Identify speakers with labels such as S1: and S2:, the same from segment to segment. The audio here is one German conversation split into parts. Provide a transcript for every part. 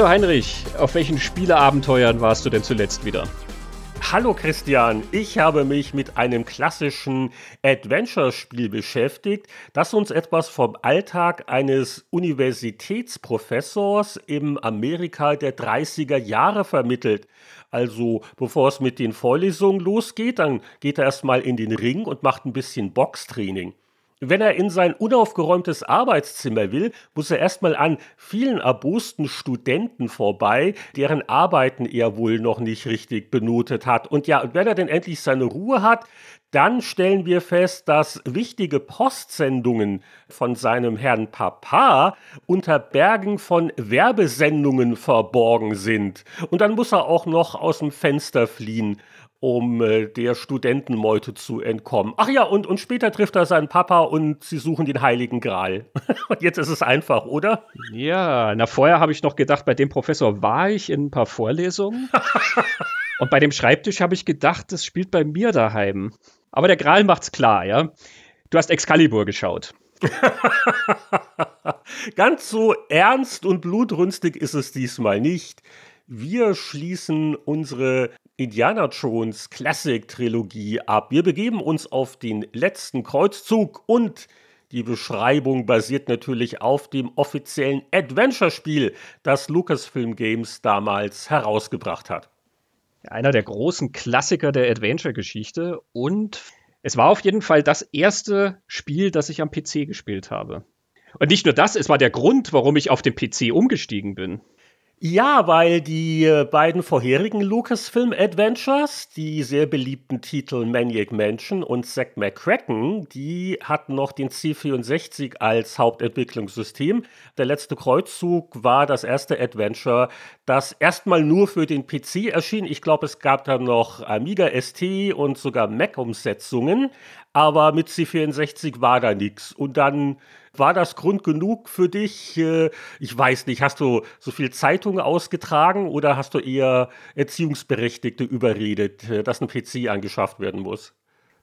S1: Hallo Heinrich, auf welchen Spieleabenteuern warst du denn zuletzt wieder?
S2: Hallo Christian, ich habe mich mit einem klassischen Adventure-Spiel beschäftigt, das uns etwas vom Alltag eines Universitätsprofessors im Amerika der 30er Jahre vermittelt. Also bevor es mit den Vorlesungen losgeht, dann geht er erstmal in den Ring und macht ein bisschen Boxtraining. Wenn er in sein unaufgeräumtes Arbeitszimmer will, muss er erstmal an vielen erbosten Studenten vorbei, deren Arbeiten er wohl noch nicht richtig benotet hat. Und ja, wenn er denn endlich seine Ruhe hat, dann stellen wir fest, dass wichtige Postsendungen von seinem Herrn Papa unter Bergen von Werbesendungen verborgen sind. Und dann muss er auch noch aus dem Fenster fliehen um äh, der Studentenmeute zu entkommen. Ach ja, und, und später trifft er seinen Papa und sie suchen den Heiligen Gral. und jetzt ist es einfach, oder?
S1: Ja, na vorher habe ich noch gedacht, bei dem Professor war ich in ein paar Vorlesungen. und bei dem Schreibtisch habe ich gedacht, das spielt bei mir daheim. Aber der Gral macht's klar, ja. Du hast Excalibur geschaut.
S2: Ganz so ernst und blutrünstig ist es diesmal nicht. Wir schließen unsere Indiana Jones Classic Trilogie ab. Wir begeben uns auf den letzten Kreuzzug und die Beschreibung basiert natürlich auf dem offiziellen Adventure-Spiel, das Lucasfilm Games damals herausgebracht hat.
S1: Einer der großen Klassiker der Adventure-Geschichte und es war auf jeden Fall das erste Spiel, das ich am PC gespielt habe. Und nicht nur das, es war der Grund, warum ich auf den PC umgestiegen bin.
S2: Ja, weil die äh, beiden vorherigen Lucasfilm Adventures, die sehr beliebten Titel Maniac Mansion und Zack McCracken, die hatten noch den C64 als Hauptentwicklungssystem. Der letzte Kreuzzug war das erste Adventure, das erstmal nur für den PC erschien. Ich glaube, es gab dann noch Amiga ST und sogar Mac-Umsetzungen, aber mit C64 war da nichts. Und dann war das Grund genug für dich? Äh, ich weiß nicht, hast du so viel Zeitungen ausgetragen oder hast du eher Erziehungsberechtigte überredet, äh, dass ein PC angeschafft werden muss?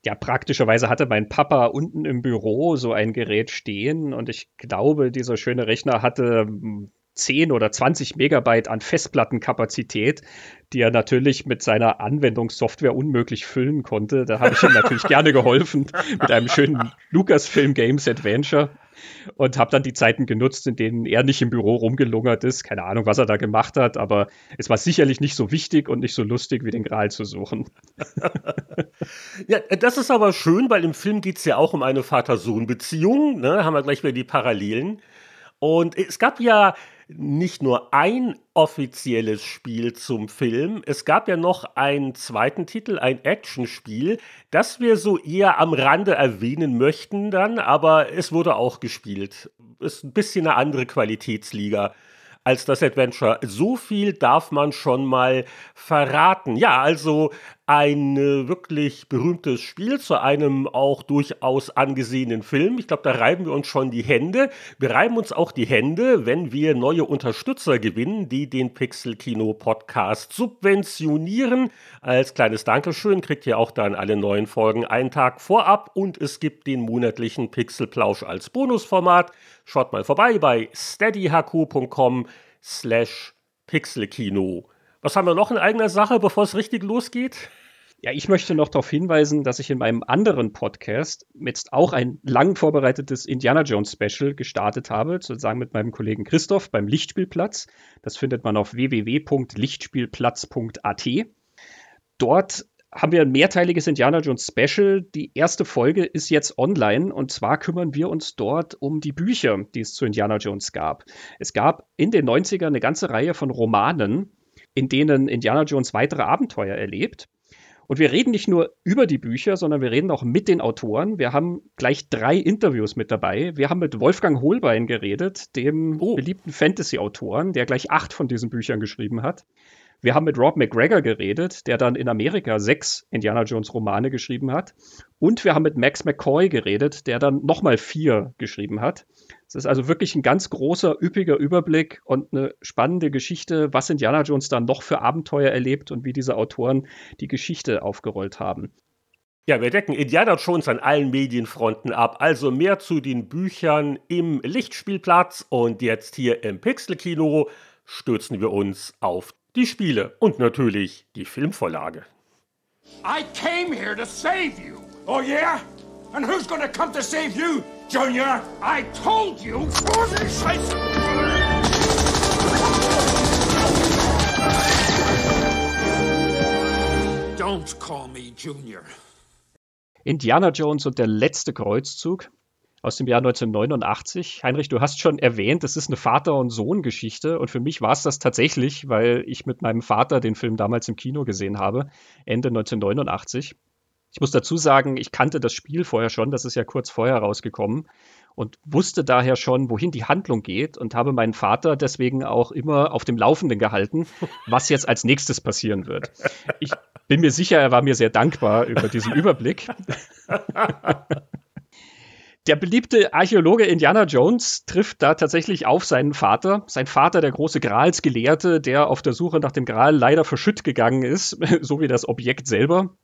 S1: Ja, praktischerweise hatte mein Papa unten im Büro so ein Gerät stehen und ich glaube, dieser schöne Rechner hatte 10 hm, oder 20 Megabyte an Festplattenkapazität, die er natürlich mit seiner Anwendungssoftware unmöglich füllen konnte. Da habe ich ihm natürlich gerne geholfen mit einem schönen Lucasfilm Games Adventure und habe dann die Zeiten genutzt, in denen er nicht im Büro rumgelungert ist. Keine Ahnung, was er da gemacht hat, aber es war sicherlich nicht so wichtig und nicht so lustig, wie den Gral zu suchen.
S2: ja, das ist aber schön, weil im Film geht es ja auch um eine Vater-Sohn-Beziehung. Ne? Haben wir gleich wieder die Parallelen. Und es gab ja nicht nur ein offizielles Spiel zum Film, es gab ja noch einen zweiten Titel, ein Actionspiel, das wir so eher am Rande erwähnen möchten dann, aber es wurde auch gespielt. Ist ein bisschen eine andere Qualitätsliga als das Adventure. So viel darf man schon mal verraten. Ja, also ein äh, wirklich berühmtes Spiel zu einem auch durchaus angesehenen Film. Ich glaube, da reiben wir uns schon die Hände. Wir reiben uns auch die Hände, wenn wir neue Unterstützer gewinnen, die den Pixel Kino Podcast subventionieren. Als kleines Dankeschön kriegt ihr auch dann alle neuen Folgen einen Tag vorab und es gibt den monatlichen Pixelplausch als Bonusformat. Schaut mal vorbei bei steadyhq.com slash pixelkino. Was haben wir noch in eigener Sache, bevor es richtig losgeht?
S1: Ja, ich möchte noch darauf hinweisen, dass ich in meinem anderen Podcast jetzt auch ein lang vorbereitetes Indiana Jones Special gestartet habe, sozusagen mit meinem Kollegen Christoph beim Lichtspielplatz. Das findet man auf www.lichtspielplatz.at. Dort haben wir ein mehrteiliges Indiana Jones Special. Die erste Folge ist jetzt online und zwar kümmern wir uns dort um die Bücher, die es zu Indiana Jones gab. Es gab in den 90ern eine ganze Reihe von Romanen, in denen Indiana Jones weitere Abenteuer erlebt. Und wir reden nicht nur über die Bücher, sondern wir reden auch mit den Autoren. Wir haben gleich drei Interviews mit dabei. Wir haben mit Wolfgang Holbein geredet, dem oh. beliebten Fantasy-Autoren, der gleich acht von diesen Büchern geschrieben hat. Wir haben mit Rob McGregor geredet, der dann in Amerika sechs Indiana Jones Romane geschrieben hat. Und wir haben mit Max McCoy geredet, der dann nochmal vier geschrieben hat. Es ist also wirklich ein ganz großer, üppiger Überblick und eine spannende Geschichte, was Indiana Jones dann noch für Abenteuer erlebt und wie diese Autoren die Geschichte aufgerollt haben.
S2: Ja, wir decken Indiana Jones an allen Medienfronten ab. Also mehr zu den Büchern im Lichtspielplatz und jetzt hier im Pixelkino. stürzen wir uns auf die Spiele und natürlich die Filmvorlage. I came here to save you. Oh yeah? And who's gonna come to save you, Junior? I told you.
S1: Don't call me Junior. Indiana Jones und der letzte Kreuzzug aus dem Jahr 1989. Heinrich, du hast schon erwähnt, es ist eine Vater- und Sohn-Geschichte und für mich war es das tatsächlich, weil ich mit meinem Vater den Film damals im Kino gesehen habe, Ende 1989. Ich muss dazu sagen, ich kannte das Spiel vorher schon, das ist ja kurz vorher rausgekommen und wusste daher schon, wohin die Handlung geht und habe meinen Vater deswegen auch immer auf dem Laufenden gehalten, was jetzt als nächstes passieren wird. Ich bin mir sicher, er war mir sehr dankbar über diesen Überblick. Der beliebte Archäologe Indiana Jones trifft da tatsächlich auf seinen Vater. Sein Vater, der große Gralsgelehrte, der auf der Suche nach dem Gral leider verschütt gegangen ist, so wie das Objekt selber.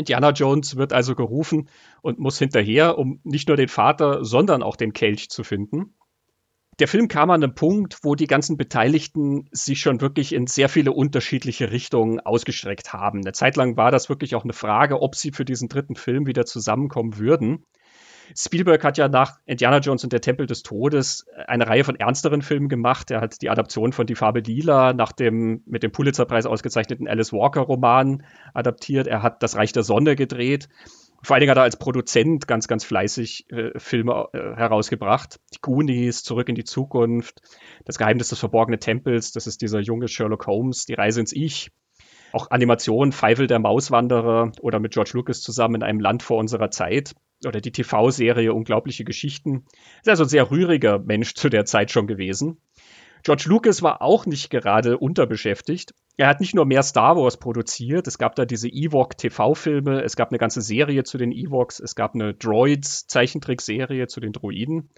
S1: Indiana Jones wird also gerufen und muss hinterher, um nicht nur den Vater, sondern auch den Kelch zu finden. Der Film kam an einen Punkt, wo die ganzen Beteiligten sich schon wirklich in sehr viele unterschiedliche Richtungen ausgestreckt haben. Eine Zeit lang war das wirklich auch eine Frage, ob sie für diesen dritten Film wieder zusammenkommen würden. Spielberg hat ja nach Indiana Jones und der Tempel des Todes eine Reihe von ernsteren Filmen gemacht. Er hat die Adaption von Die Farbe Lila nach dem mit dem Pulitzerpreis ausgezeichneten Alice Walker Roman adaptiert. Er hat Das Reich der Sonne gedreht. Vor allen Dingen hat er als Produzent ganz, ganz fleißig äh, Filme äh, herausgebracht. Die Goonies, Zurück in die Zukunft, Das Geheimnis des verborgenen Tempels, das ist dieser junge Sherlock Holmes, Die Reise ins Ich. Auch Animation, Pfeifel der Mauswanderer oder mit George Lucas zusammen in einem Land vor unserer Zeit oder die TV-Serie Unglaubliche Geschichten. Ist also ein sehr rühriger Mensch zu der Zeit schon gewesen. George Lucas war auch nicht gerade unterbeschäftigt. Er hat nicht nur mehr Star Wars produziert, es gab da diese Ewok-TV-Filme, es gab eine ganze Serie zu den Ewoks, es gab eine Droids-Zeichentrickserie zu den Droiden.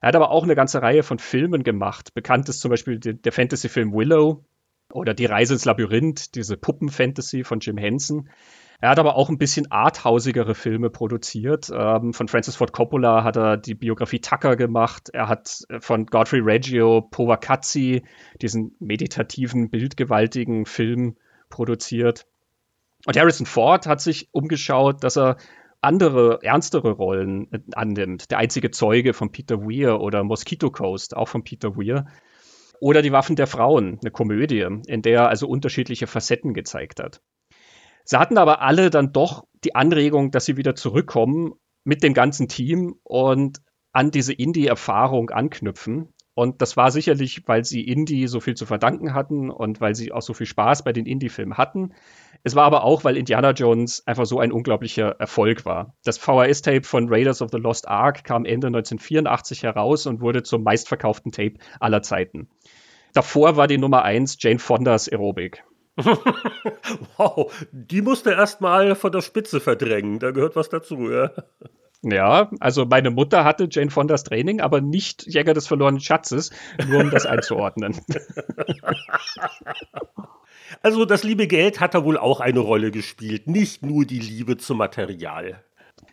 S1: Er hat aber auch eine ganze Reihe von Filmen gemacht. Bekannt ist zum Beispiel der Fantasy-Film Willow oder Die Reise ins Labyrinth, diese Puppen-Fantasy von Jim Henson. Er hat aber auch ein bisschen arthausigere Filme produziert. Ähm, von Francis Ford Coppola hat er die Biografie Tucker gemacht. Er hat äh, von Godfrey Reggio Povacazzi diesen meditativen, bildgewaltigen Film produziert. Und Harrison Ford hat sich umgeschaut, dass er andere, ernstere Rollen äh, annimmt. Der einzige Zeuge von Peter Weir oder Mosquito Coast, auch von Peter Weir. Oder Die Waffen der Frauen, eine Komödie, in der er also unterschiedliche Facetten gezeigt hat. Sie hatten aber alle dann doch die Anregung, dass sie wieder zurückkommen mit dem ganzen Team und an diese Indie-Erfahrung anknüpfen. Und das war sicherlich, weil sie Indie so viel zu verdanken hatten und weil sie auch so viel Spaß bei den Indie-Filmen hatten. Es war aber auch, weil Indiana Jones einfach so ein unglaublicher Erfolg war. Das VHS-Tape von Raiders of the Lost Ark kam Ende 1984 heraus und wurde zum meistverkauften Tape aller Zeiten. Davor war die Nummer 1 Jane Fondas Aerobic.
S2: wow, die musste erstmal von der Spitze verdrängen. Da gehört was dazu, ja.
S1: Ja, also meine Mutter hatte Jane Fondas Training, aber nicht Jäger des verlorenen Schatzes, nur um das einzuordnen.
S2: Also das liebe Geld hat da wohl auch eine Rolle gespielt, nicht nur die Liebe zum Material.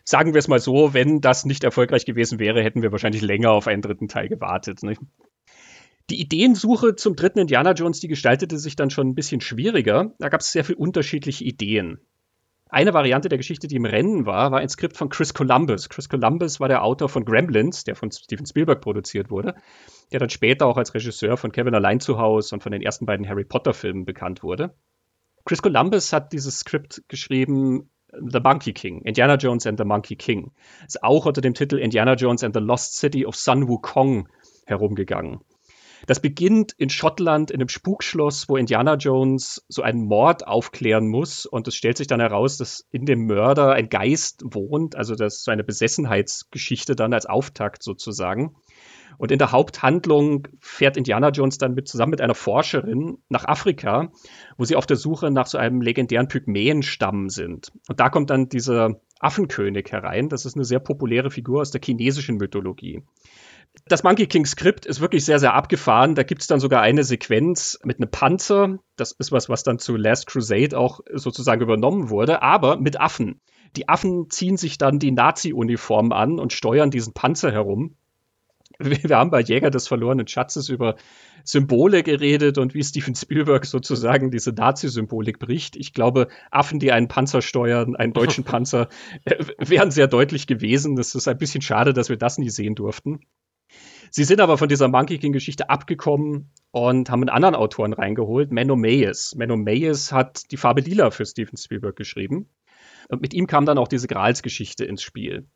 S1: Sagen wir es mal so, wenn das nicht erfolgreich gewesen wäre, hätten wir wahrscheinlich länger auf einen dritten Teil gewartet. Nicht? Die Ideensuche zum dritten Indiana Jones, die gestaltete sich dann schon ein bisschen schwieriger. Da gab es sehr viele unterschiedliche Ideen. Eine Variante der Geschichte, die im Rennen war, war ein Skript von Chris Columbus. Chris Columbus war der Autor von Gremlins, der von Steven Spielberg produziert wurde, der dann später auch als Regisseur von Kevin Allein zu Hause und von den ersten beiden Harry Potter Filmen bekannt wurde. Chris Columbus hat dieses Skript geschrieben The Monkey King, Indiana Jones and the Monkey King. Ist auch unter dem Titel Indiana Jones and the Lost City of Sun Wukong herumgegangen. Das beginnt in Schottland in einem Spukschloss, wo Indiana Jones so einen Mord aufklären muss. Und es stellt sich dann heraus, dass in dem Mörder ein Geist wohnt. Also das ist so eine Besessenheitsgeschichte dann als Auftakt sozusagen. Und in der Haupthandlung fährt Indiana Jones dann mit, zusammen mit einer Forscherin nach Afrika, wo sie auf der Suche nach so einem legendären Pygmäenstamm sind. Und da kommt dann dieser Affenkönig herein. Das ist eine sehr populäre Figur aus der chinesischen Mythologie. Das Monkey King Skript ist wirklich sehr, sehr abgefahren. Da gibt es dann sogar eine Sequenz mit einem Panzer. Das ist was, was dann zu Last Crusade auch sozusagen übernommen wurde, aber mit Affen. Die Affen ziehen sich dann die Nazi-Uniform an und steuern diesen Panzer herum. Wir haben bei Jäger des verlorenen Schatzes über Symbole geredet und wie Steven Spielberg sozusagen diese Nazi-Symbolik bricht. Ich glaube, Affen, die einen Panzer steuern, einen deutschen Panzer, äh, wären sehr deutlich gewesen. Es ist ein bisschen schade, dass wir das nie sehen durften. Sie sind aber von dieser Monkey King-Geschichte abgekommen und haben einen anderen Autoren reingeholt, Menno Meyes. Menno Meyes hat die Farbe Lila für Steven Spielberg geschrieben. Und mit ihm kam dann auch diese Grals-Geschichte ins Spiel.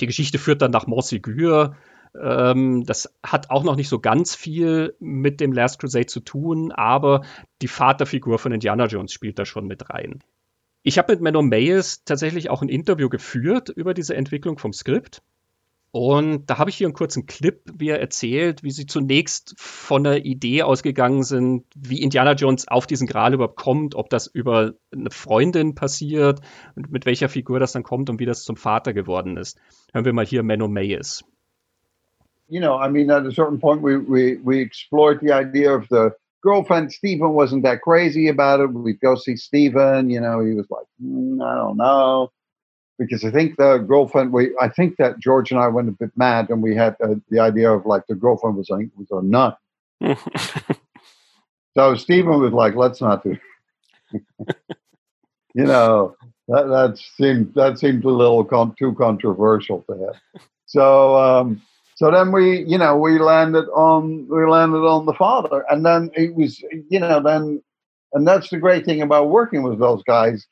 S1: Die Geschichte führt dann nach Montségur. Ähm, das hat auch noch nicht so ganz viel mit dem Last Crusade zu tun, aber die Vaterfigur von Indiana Jones spielt da schon mit rein. Ich habe mit Menno Meyes tatsächlich auch ein Interview geführt über diese Entwicklung vom Skript. Und da habe ich hier einen kurzen Clip, wie er erzählt, wie sie zunächst von der Idee ausgegangen sind, wie Indiana Jones auf diesen Gral überhaupt kommt, ob das über eine Freundin passiert und mit welcher Figur das dann kommt und wie das zum Vater geworden ist. Hören wir mal hier Menno Mayes.
S3: You know, I mean, at a certain point, we, we, we explored the idea of the girlfriend. Stephen wasn't that crazy about it. We'd go see Stephen, you know, he was like, mm, I don't know. Because I think the girlfriend. We I think that George and I went a bit mad, and we had uh, the idea of like the girlfriend was a, was a nun. so Stephen was like, "Let's not do." you know that that seemed that seemed a little con- too controversial to him. So um, so then we you know we landed on we landed on the father, and then it was you know then and that's the great thing about working with those guys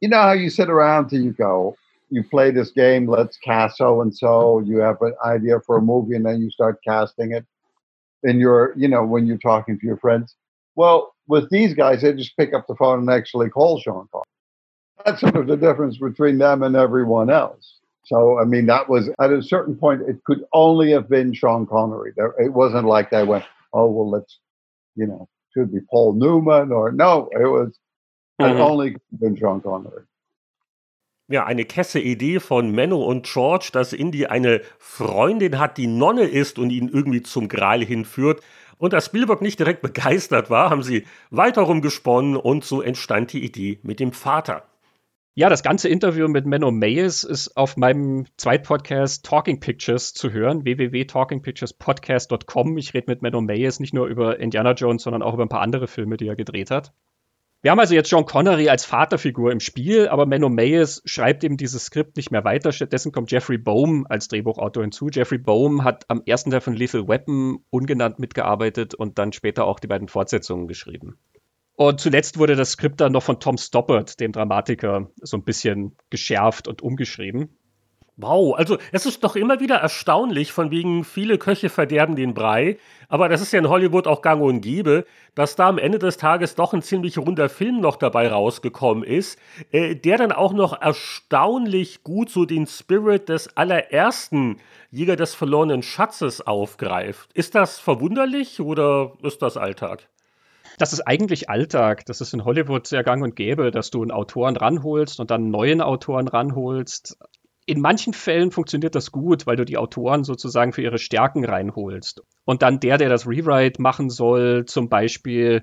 S3: you know how you sit around till you go, you play this game, let's cast so and so, you have an idea for a movie, and then you start casting it And you're, you know, when you're talking to your friends. Well, with these guys, they just pick up the phone and actually call Sean Connery. That's sort of the difference between them and everyone else. So, I mean, that was at a certain point, it could only have been Sean Connery. There, it wasn't like they went, oh, well, let's, you know, should be Paul Newman or no, it was Mhm. only been.
S2: Ja, eine kesse Idee von Menno und George, dass Indy eine Freundin hat, die Nonne ist und ihn irgendwie zum Gral hinführt. Und da Spielberg nicht direkt begeistert war, haben sie weiter rumgesponnen und so entstand die Idee mit dem Vater.
S1: Ja, das ganze Interview mit Menno Mayes ist auf meinem Zweitpodcast Talking Pictures zu hören, www.talkingpicturespodcast.com. Ich rede mit Menno Mayes nicht nur über Indiana Jones, sondern auch über ein paar andere Filme, die er gedreht hat. Wir haben also jetzt John Connery als Vaterfigur im Spiel, aber Menno Mayes schreibt eben dieses Skript nicht mehr weiter. Stattdessen kommt Jeffrey Bohm als Drehbuchautor hinzu. Jeffrey Bohm hat am ersten Teil von Lethal Weapon ungenannt mitgearbeitet und dann später auch die beiden Fortsetzungen geschrieben. Und zuletzt wurde das Skript dann noch von Tom Stoppard, dem Dramatiker, so ein bisschen geschärft und umgeschrieben.
S2: Wow, also es ist doch immer wieder erstaunlich, von wegen viele Köche verderben den Brei, aber das ist ja in Hollywood auch gang und gäbe, dass da am Ende des Tages doch ein ziemlich runder Film noch dabei rausgekommen ist, äh, der dann auch noch erstaunlich gut so den Spirit des allerersten Jäger des verlorenen Schatzes aufgreift. Ist das verwunderlich oder ist das Alltag?
S1: das ist eigentlich Alltag. Das ist in Hollywood sehr gang und gäbe, dass du einen Autoren ranholst und dann einen neuen Autoren ranholst in manchen Fällen funktioniert das gut, weil du die Autoren sozusagen für ihre Stärken reinholst. Und dann der, der das Rewrite machen soll, zum Beispiel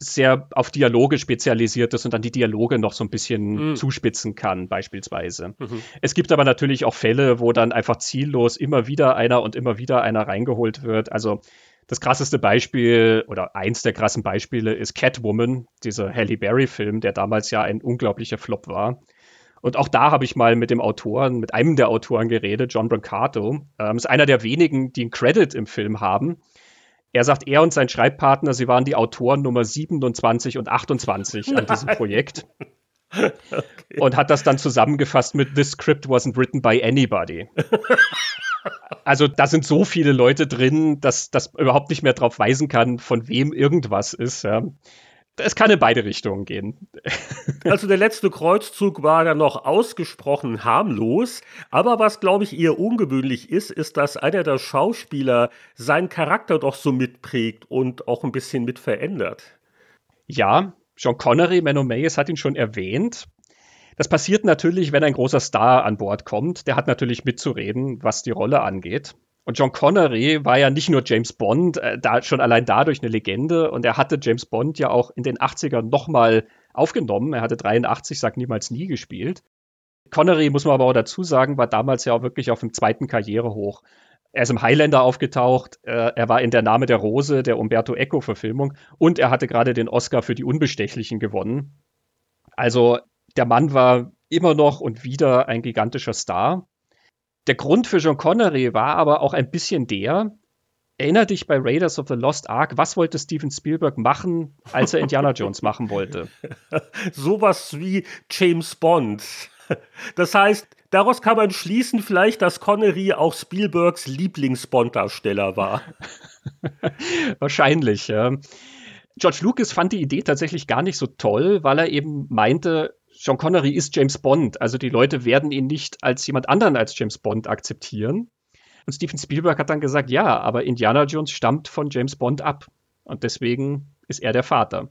S1: sehr auf Dialoge spezialisiert ist und dann die Dialoge noch so ein bisschen mhm. zuspitzen kann, beispielsweise. Mhm. Es gibt aber natürlich auch Fälle, wo dann einfach ziellos immer wieder einer und immer wieder einer reingeholt wird. Also das krasseste Beispiel oder eins der krassen Beispiele ist Catwoman, dieser Halle Berry-Film, der damals ja ein unglaublicher Flop war. Und auch da habe ich mal mit dem Autoren, mit einem der Autoren geredet, John Brancato. Ähm, ist einer der wenigen, die einen Credit im Film haben. Er sagt, er und sein Schreibpartner, sie waren die Autoren Nummer 27 und 28 an diesem Projekt. Okay. Und hat das dann zusammengefasst mit This script wasn't written by anybody. Also da sind so viele Leute drin, dass das überhaupt nicht mehr darauf weisen kann, von wem irgendwas ist. Ja es kann in beide Richtungen gehen.
S2: Also der letzte Kreuzzug war dann noch ausgesprochen harmlos, aber was glaube ich eher ungewöhnlich ist, ist, dass einer der Schauspieler seinen Charakter doch so mitprägt und auch ein bisschen mit verändert.
S1: Ja, John Connery, Menno Mayes hat ihn schon erwähnt. Das passiert natürlich, wenn ein großer Star an Bord kommt. Der hat natürlich mitzureden, was die Rolle angeht. Und John Connery war ja nicht nur James Bond, äh, da schon allein dadurch eine Legende. Und er hatte James Bond ja auch in den 80ern nochmal aufgenommen. Er hatte 83, sagt niemals nie gespielt. Connery, muss man aber auch dazu sagen, war damals ja auch wirklich auf dem zweiten Karrierehoch. Er ist im Highlander aufgetaucht, äh, er war in Der Name der Rose, der Umberto Eco-Verfilmung und er hatte gerade den Oscar für die Unbestechlichen gewonnen. Also der Mann war immer noch und wieder ein gigantischer Star. Der Grund für John Connery war aber auch ein bisschen der, erinner dich bei Raiders of the Lost Ark, was wollte Steven Spielberg machen, als er Indiana Jones machen wollte?
S2: Sowas wie James Bond. Das heißt, daraus kann man schließen vielleicht, dass Connery auch Spielbergs Lieblings-Bond-Darsteller war.
S1: Wahrscheinlich, ja. George Lucas fand die Idee tatsächlich gar nicht so toll, weil er eben meinte, John Connery ist James Bond, also die Leute werden ihn nicht als jemand anderen als James Bond akzeptieren. Und Steven Spielberg hat dann gesagt, ja, aber Indiana Jones stammt von James Bond ab. Und deswegen ist er der Vater.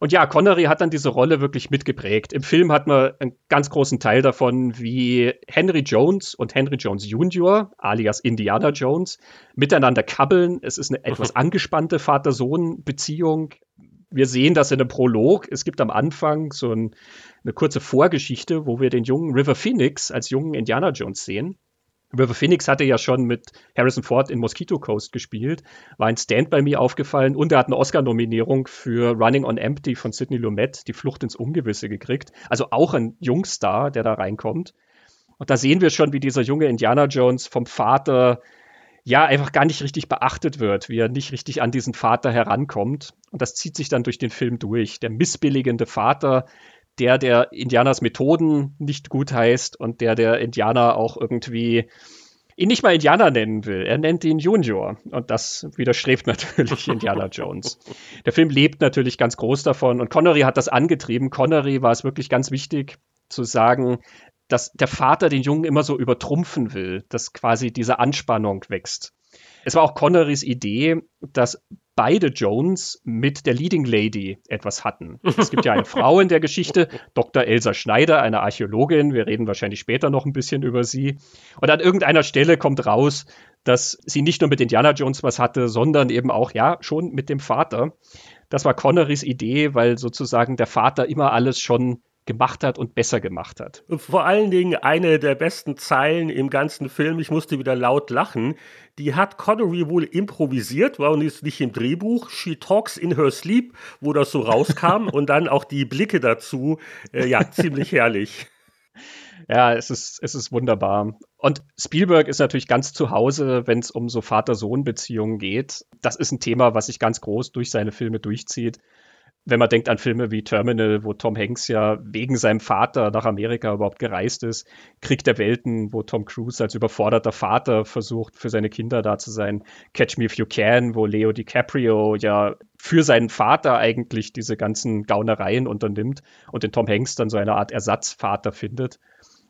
S1: Und ja, Connery hat dann diese Rolle wirklich mitgeprägt. Im Film hat man einen ganz großen Teil davon, wie Henry Jones und Henry Jones Jr., alias Indiana Jones, miteinander kabbeln. Es ist eine etwas angespannte Vater-Sohn-Beziehung. Wir sehen das in einem Prolog. Es gibt am Anfang so ein, eine kurze Vorgeschichte, wo wir den jungen River Phoenix als jungen Indiana Jones sehen. River Phoenix hatte ja schon mit Harrison Ford in Mosquito Coast gespielt, war ein Stand bei mir aufgefallen und er hat eine Oscar-Nominierung für Running on Empty von Sidney Lumet, die Flucht ins Ungewisse gekriegt. Also auch ein Jungstar, der da reinkommt. Und da sehen wir schon, wie dieser junge Indiana Jones vom Vater ja einfach gar nicht richtig beachtet wird, wie er nicht richtig an diesen Vater herankommt. Und das zieht sich dann durch den Film durch. Der missbilligende Vater, der der Indianers Methoden nicht gut heißt und der der Indianer auch irgendwie ihn nicht mal Indianer nennen will. Er nennt ihn Junior. Und das widerstrebt natürlich Indiana Jones. Der Film lebt natürlich ganz groß davon. Und Connery hat das angetrieben. Connery war es wirklich ganz wichtig zu sagen, dass der Vater den Jungen immer so übertrumpfen will, dass quasi diese Anspannung wächst. Es war auch Connerys Idee, dass beide Jones mit der Leading Lady etwas hatten. Es gibt ja eine Frau in der Geschichte, Dr. Elsa Schneider, eine Archäologin. Wir reden wahrscheinlich später noch ein bisschen über sie. Und an irgendeiner Stelle kommt raus, dass sie nicht nur mit Indiana Jones was hatte, sondern eben auch, ja, schon mit dem Vater. Das war Connerys Idee, weil sozusagen der Vater immer alles schon gemacht hat und besser gemacht hat.
S2: Vor allen Dingen eine der besten Zeilen im ganzen Film, ich musste wieder laut lachen, die hat Connery wohl improvisiert, war und ist nicht im Drehbuch. She talks in her sleep, wo das so rauskam und dann auch die Blicke dazu, äh, ja, ziemlich herrlich.
S1: Ja, es ist, es ist wunderbar. Und Spielberg ist natürlich ganz zu Hause, wenn es um so Vater-Sohn-Beziehungen geht. Das ist ein Thema, was sich ganz groß durch seine Filme durchzieht wenn man denkt an Filme wie Terminal, wo Tom Hanks ja wegen seinem Vater nach Amerika überhaupt gereist ist, Krieg der Welten, wo Tom Cruise als überforderter Vater versucht, für seine Kinder da zu sein, Catch Me If You Can, wo Leo DiCaprio ja für seinen Vater eigentlich diese ganzen Gaunereien unternimmt und den Tom Hanks dann so eine Art Ersatzvater findet.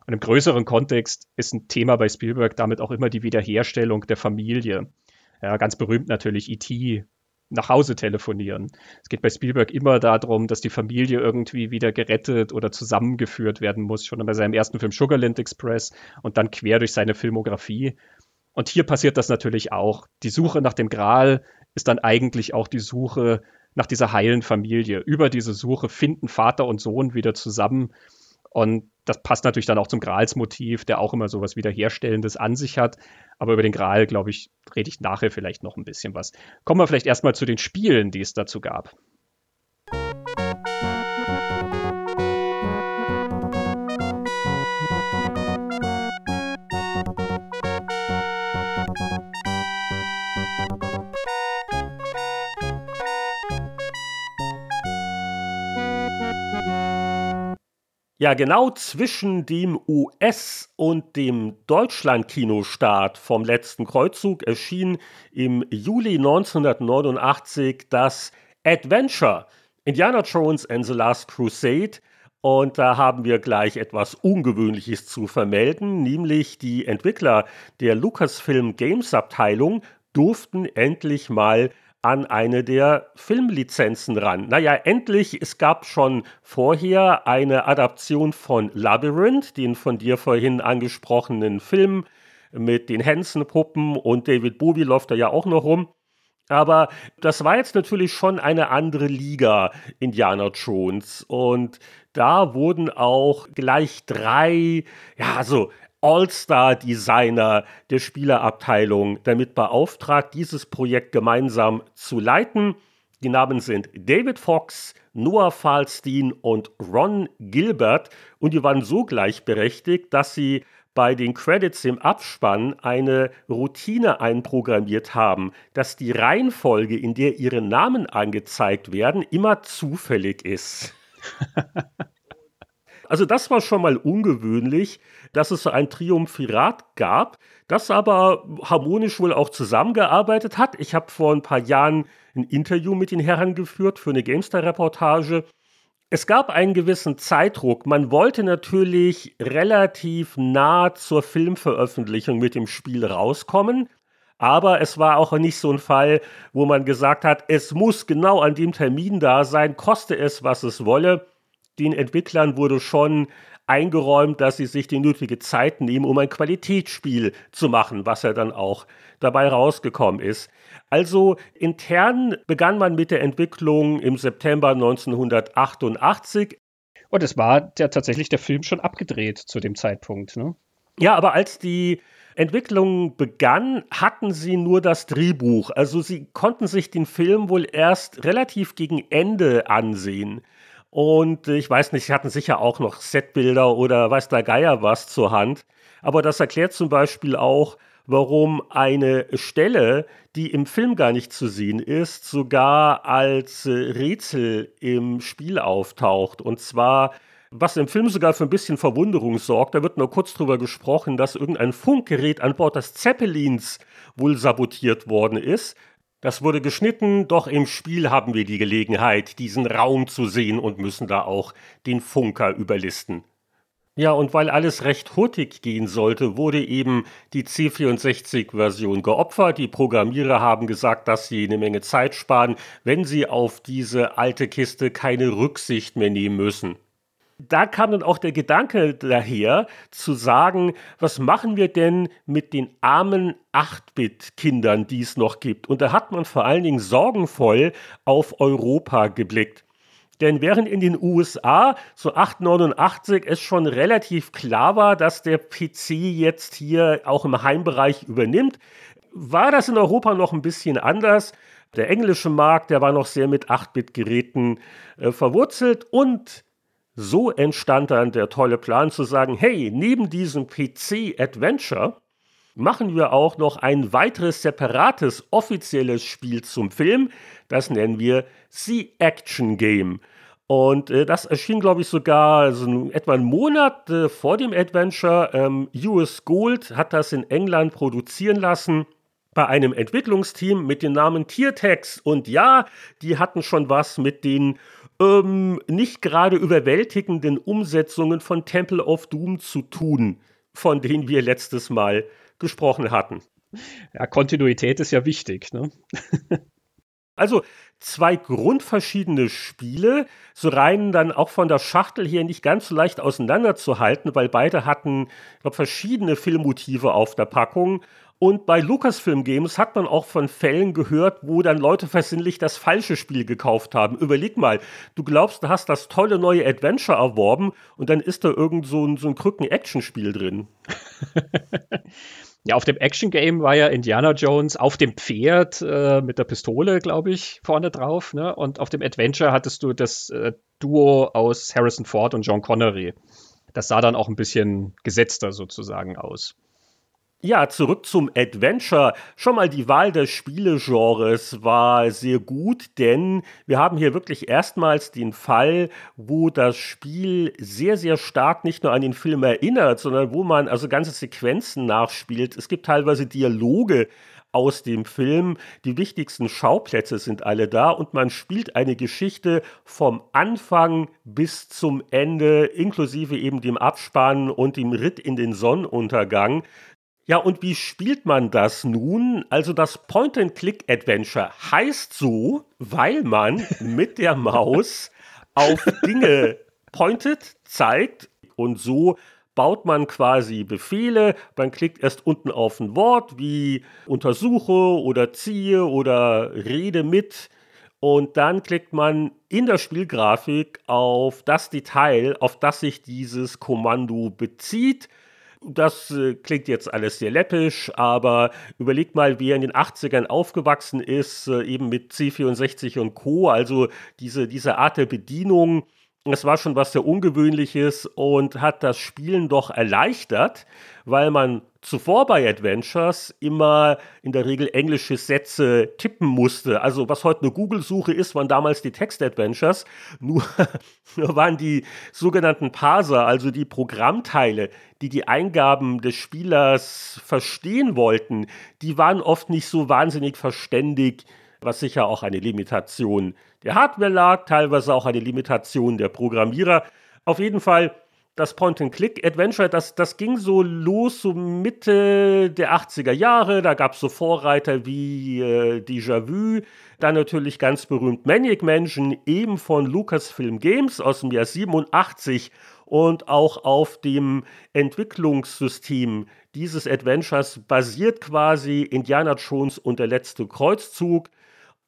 S1: Und im größeren Kontext ist ein Thema bei Spielberg damit auch immer die Wiederherstellung der Familie. Ja, ganz berühmt natürlich E.T., nach Hause telefonieren. Es geht bei Spielberg immer darum, dass die Familie irgendwie wieder gerettet oder zusammengeführt werden muss, schon bei seinem ersten Film Sugarland Express und dann quer durch seine Filmografie. Und hier passiert das natürlich auch. Die Suche nach dem Gral ist dann eigentlich auch die Suche nach dieser heilen Familie. Über diese Suche finden Vater und Sohn wieder zusammen. Und das passt natürlich dann auch zum Gralsmotiv, der auch immer so was Wiederherstellendes an sich hat. Aber über den Gral, glaube ich, rede ich nachher vielleicht noch ein bisschen was. Kommen wir vielleicht erstmal zu den Spielen, die es dazu gab.
S2: Ja, genau zwischen dem US- und dem Deutschland-Kinostart vom letzten Kreuzzug erschien im Juli 1989 das Adventure Indiana Jones and the Last Crusade. Und da haben wir gleich etwas Ungewöhnliches zu vermelden, nämlich die Entwickler der Lucasfilm Games Abteilung durften endlich mal an eine der Filmlizenzen ran. Naja, endlich, es gab schon vorher eine Adaption von Labyrinth, den von dir vorhin angesprochenen Film mit den Hansen-Puppen und David Bowie läuft da ja auch noch rum. Aber das war jetzt natürlich schon eine andere Liga, Indiana Jones. Und da wurden auch gleich drei, ja, so All-Star-Designer der Spielerabteilung damit beauftragt, dieses Projekt gemeinsam zu leiten. Die Namen sind David Fox, Noah Falstein und Ron Gilbert und die waren so gleichberechtigt, dass sie bei den Credits im Abspann eine Routine einprogrammiert haben, dass die Reihenfolge, in der ihre Namen angezeigt werden, immer zufällig ist. Also das war schon mal ungewöhnlich, dass es ein Triumphirat gab, das aber harmonisch wohl auch zusammengearbeitet hat. Ich habe vor ein paar Jahren ein Interview mit den Herren geführt für eine Gamestar-Reportage. Es gab einen gewissen Zeitdruck. Man wollte natürlich relativ nah zur Filmveröffentlichung mit dem Spiel rauskommen. Aber es war auch nicht so ein Fall, wo man gesagt hat, es muss genau an dem Termin da sein, koste es, was es wolle. Den Entwicklern wurde schon eingeräumt, dass sie sich die nötige Zeit nehmen, um ein Qualitätsspiel zu machen, was ja dann auch dabei rausgekommen ist. Also intern begann man mit der Entwicklung im September 1988.
S1: Und es war der, tatsächlich der Film schon abgedreht zu dem Zeitpunkt. Ne?
S2: Ja, aber als die Entwicklung begann, hatten sie nur das Drehbuch. Also sie konnten sich den Film wohl erst relativ gegen Ende ansehen. Und ich weiß nicht, sie hatten sicher auch noch Setbilder oder weiß der Geier was zur Hand. Aber das erklärt zum Beispiel auch, warum eine Stelle, die im Film gar nicht zu sehen ist, sogar als äh, Rätsel im Spiel auftaucht. Und zwar, was im Film sogar für ein bisschen Verwunderung sorgt, da wird nur kurz drüber gesprochen, dass irgendein Funkgerät an Bord des Zeppelins wohl sabotiert worden ist. Das wurde geschnitten, doch im Spiel haben wir die Gelegenheit, diesen Raum zu sehen und müssen da auch den Funker überlisten. Ja, und weil alles recht hurtig gehen sollte, wurde eben die C64-Version geopfert. Die Programmierer haben gesagt, dass sie eine Menge Zeit sparen, wenn sie auf diese alte Kiste keine Rücksicht mehr nehmen müssen. Da kam dann auch der Gedanke daher, zu sagen, was machen wir denn mit den armen 8-Bit-Kindern, die es noch gibt? Und da hat man vor allen Dingen sorgenvoll auf Europa geblickt. Denn während in den USA so 889 es schon relativ klar war, dass der PC jetzt hier auch im Heimbereich übernimmt, war das in Europa noch ein bisschen anders. Der englische Markt, der war noch sehr mit 8-Bit-Geräten äh, verwurzelt und so entstand dann der tolle Plan zu sagen, hey, neben diesem PC-Adventure machen wir auch noch ein weiteres separates offizielles Spiel zum Film. Das nennen wir The Action Game. Und äh, das erschien, glaube ich, sogar so etwa einen Monat äh, vor dem Adventure. Ähm, US Gold hat das in England produzieren lassen bei einem Entwicklungsteam mit dem Namen Tiertex. Und ja, die hatten schon was mit den ähm, nicht gerade überwältigenden Umsetzungen von Temple of Doom zu tun, von denen wir letztes Mal gesprochen hatten.
S1: Ja, Kontinuität ist ja wichtig. Ne?
S2: also zwei grundverschiedene Spiele, so rein dann auch von der Schachtel her nicht ganz so leicht auseinanderzuhalten, weil beide hatten glaub, verschiedene Filmmotive auf der Packung. Und bei Lucasfilm Games hat man auch von Fällen gehört, wo dann Leute versehentlich das falsche Spiel gekauft haben. Überleg mal, du glaubst, du hast das tolle neue Adventure erworben und dann ist da irgend so ein, so ein Krücken-Action-Spiel drin.
S1: Ja, auf dem Action Game war ja Indiana Jones auf dem Pferd äh, mit der Pistole, glaube ich, vorne drauf. Ne? Und auf dem Adventure hattest du das äh, Duo aus Harrison Ford und John Connery. Das sah dann auch ein bisschen gesetzter sozusagen aus.
S2: Ja, zurück zum Adventure. Schon mal die Wahl des Spielegenres war sehr gut, denn wir haben hier wirklich erstmals den Fall, wo das Spiel sehr, sehr stark nicht nur an den Film erinnert, sondern wo man also ganze Sequenzen nachspielt. Es gibt teilweise Dialoge aus dem Film. Die wichtigsten Schauplätze sind alle da und man spielt eine Geschichte vom Anfang bis zum Ende, inklusive eben dem Abspann und dem Ritt in den Sonnenuntergang. Ja, und wie spielt man das nun? Also das Point-and-Click-Adventure heißt so, weil man mit der Maus auf Dinge pointet, zeigt und so baut man quasi Befehle. Man klickt erst unten auf ein Wort wie untersuche oder ziehe oder rede mit. Und dann klickt man in der Spielgrafik auf das Detail, auf das sich dieses Kommando bezieht Das äh, klingt jetzt alles sehr läppisch, aber überlegt mal, wer in den 80ern aufgewachsen ist, äh, eben mit C64 und Co., also diese, diese Art der Bedienung es war schon was sehr Ungewöhnliches und hat das Spielen doch erleichtert, weil man zuvor bei Adventures immer in der Regel englische Sätze tippen musste. Also was heute eine Google-Suche ist, waren damals die Text-Adventures. Nur, waren die sogenannten Parser, also die Programmteile, die die Eingaben des Spielers verstehen wollten, die waren oft nicht so wahnsinnig verständig, was sicher auch eine Limitation der Hardware lag, teilweise auch eine Limitation der Programmierer. Auf jeden Fall das Point-and-Click-Adventure, das, das ging so los, so Mitte der 80er Jahre. Da gab es so Vorreiter wie äh, Déjà-vu, dann natürlich ganz berühmt Maniac Mansion, eben von Lucasfilm Games aus dem Jahr 87 und auch auf dem Entwicklungssystem dieses Adventures basiert quasi Indiana Jones und der letzte Kreuzzug.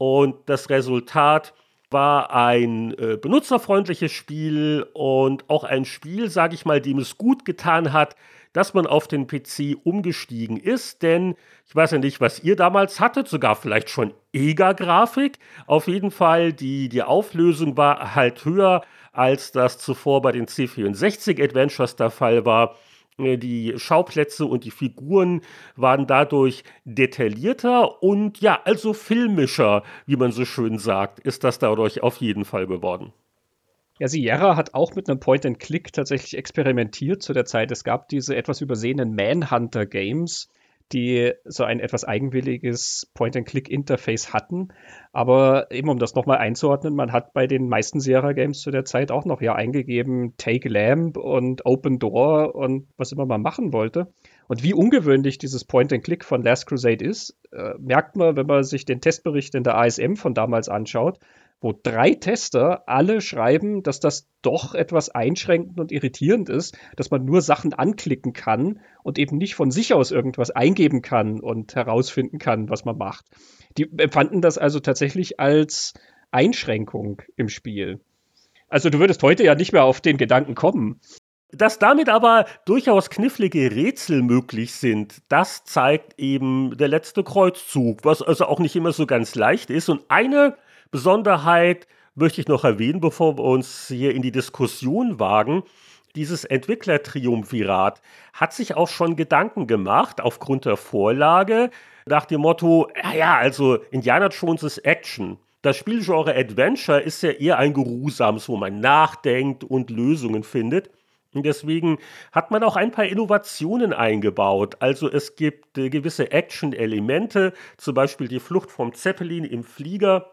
S2: Und das Resultat war ein äh, benutzerfreundliches Spiel und auch ein Spiel, sage ich mal, dem es gut getan hat, dass man auf den PC umgestiegen ist, denn ich weiß ja nicht, was ihr damals hattet, sogar vielleicht schon EGA-Grafik. Auf jeden Fall, die, die Auflösung war halt höher, als das zuvor bei den C64 Adventures der Fall war. Äh, die Schauplätze und die Figuren waren dadurch detaillierter und ja, also filmischer, wie man so schön sagt, ist das dadurch auf jeden Fall geworden.
S1: Ja, Sierra hat auch mit einem Point-and-Click tatsächlich experimentiert zu der Zeit. Es gab diese etwas übersehenen Manhunter-Games, die so ein etwas eigenwilliges Point-and-Click-Interface hatten. Aber eben um das nochmal einzuordnen, man hat bei den meisten Sierra-Games zu der Zeit auch noch ja eingegeben Take Lamp und Open Door und was immer man machen wollte. Und wie ungewöhnlich dieses Point-and-Click von Last Crusade ist, äh, merkt man, wenn man sich den Testbericht in der ASM von damals anschaut wo drei Tester alle schreiben, dass das doch etwas einschränkend und irritierend ist, dass man nur Sachen anklicken kann und eben nicht von sich aus irgendwas eingeben kann und herausfinden kann, was man macht. Die empfanden das also tatsächlich als Einschränkung im Spiel. Also du würdest heute ja nicht mehr auf den Gedanken kommen.
S2: Dass damit aber durchaus knifflige Rätsel möglich sind, das zeigt eben der letzte Kreuzzug, was also auch nicht immer so ganz leicht ist. Und eine Besonderheit möchte ich noch erwähnen, bevor wir uns hier in die Diskussion wagen. Dieses Entwicklertriumvirat hat sich auch schon Gedanken gemacht aufgrund der Vorlage nach dem Motto, ja, also Indiana Jones ist Action. Das Spielgenre Adventure ist ja eher ein Geruhsames, wo man nachdenkt und Lösungen findet. Und deswegen hat man auch ein paar Innovationen eingebaut. Also es gibt äh, gewisse Action-Elemente, zum Beispiel die Flucht vom Zeppelin im Flieger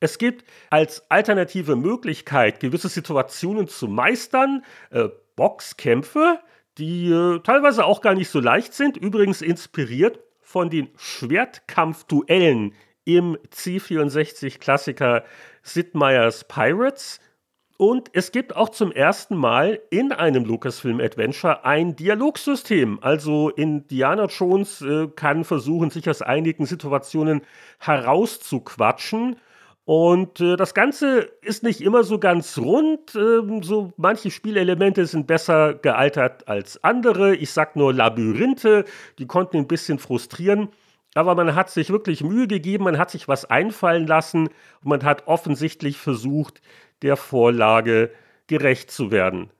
S2: es gibt als alternative Möglichkeit, gewisse Situationen zu meistern, äh, Boxkämpfe, die äh, teilweise auch gar nicht so leicht sind, übrigens inspiriert von den Schwertkampfduellen im C64-Klassiker Sid Meier's Pirates. Und es gibt auch zum ersten Mal in einem Lucasfilm-Adventure ein Dialogsystem. Also Indiana Jones äh, kann versuchen, sich aus einigen Situationen herauszuquatschen und äh, das Ganze ist nicht immer so ganz rund. Ähm, so manche Spielelemente sind besser gealtert als andere. Ich sag nur Labyrinthe, die konnten ein bisschen frustrieren. Aber man hat sich wirklich Mühe gegeben, man hat sich was einfallen lassen und man hat offensichtlich versucht, der Vorlage gerecht zu werden.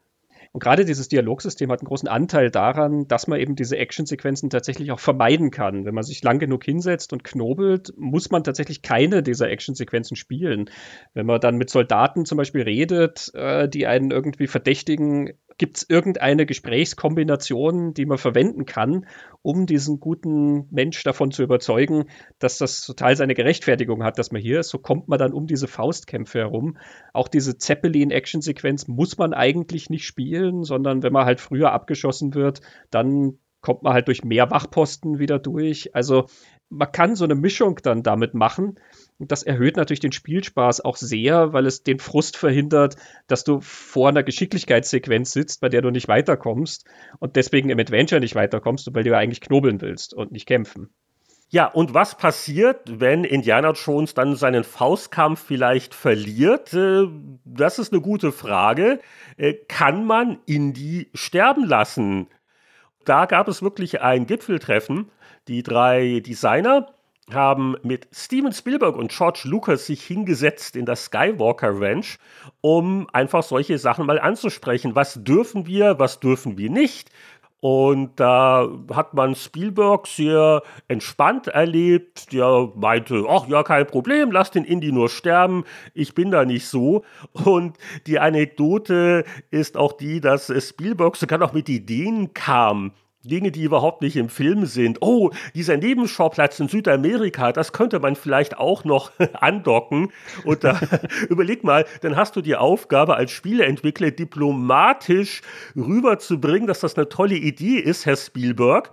S1: Und gerade dieses Dialogsystem hat einen großen Anteil daran, dass man eben diese Actionsequenzen tatsächlich auch vermeiden kann. Wenn man sich lang genug hinsetzt und knobelt, muss man tatsächlich keine dieser Actionsequenzen spielen. Wenn man dann mit Soldaten zum Beispiel redet, äh, die einen irgendwie verdächtigen, Gibt es irgendeine Gesprächskombination, die man verwenden kann, um diesen guten Mensch davon zu überzeugen, dass das total seine Gerechtfertigung hat, dass man hier ist? So kommt man dann um diese Faustkämpfe herum. Auch diese Zeppelin-Action-Sequenz muss man eigentlich nicht spielen, sondern wenn man halt früher abgeschossen wird, dann kommt man halt durch mehr Wachposten wieder durch. Also man kann so eine Mischung dann damit machen. Und das erhöht natürlich den Spielspaß auch sehr, weil es den Frust verhindert, dass du vor einer Geschicklichkeitssequenz sitzt, bei der du nicht weiterkommst und deswegen im Adventure nicht weiterkommst, weil du ja eigentlich knobeln willst und nicht kämpfen.
S2: Ja, und was passiert, wenn Indiana Jones dann seinen Faustkampf vielleicht verliert? Äh, das ist eine gute Frage. Äh, kann man Indy sterben lassen? Da gab es wirklich ein Gipfeltreffen. Die drei Designer haben mit Steven Spielberg und George Lucas sich hingesetzt in das Skywalker Ranch, um einfach solche Sachen mal anzusprechen. Was dürfen wir, was dürfen wir nicht? Und da hat man Spielberg sehr entspannt erlebt. Der meinte, ach ja, kein Problem, lass den Indie nur sterben. Ich bin da nicht so. Und die Anekdote ist auch die, dass Spielberg sogar noch mit Ideen kam, Dinge, die überhaupt nicht im Film sind. Oh, dieser Nebenschauplatz in Südamerika, das könnte man vielleicht auch noch andocken. Und da überleg mal, dann hast du die Aufgabe als Spieleentwickler diplomatisch rüberzubringen, dass das eine tolle Idee ist, Herr Spielberg.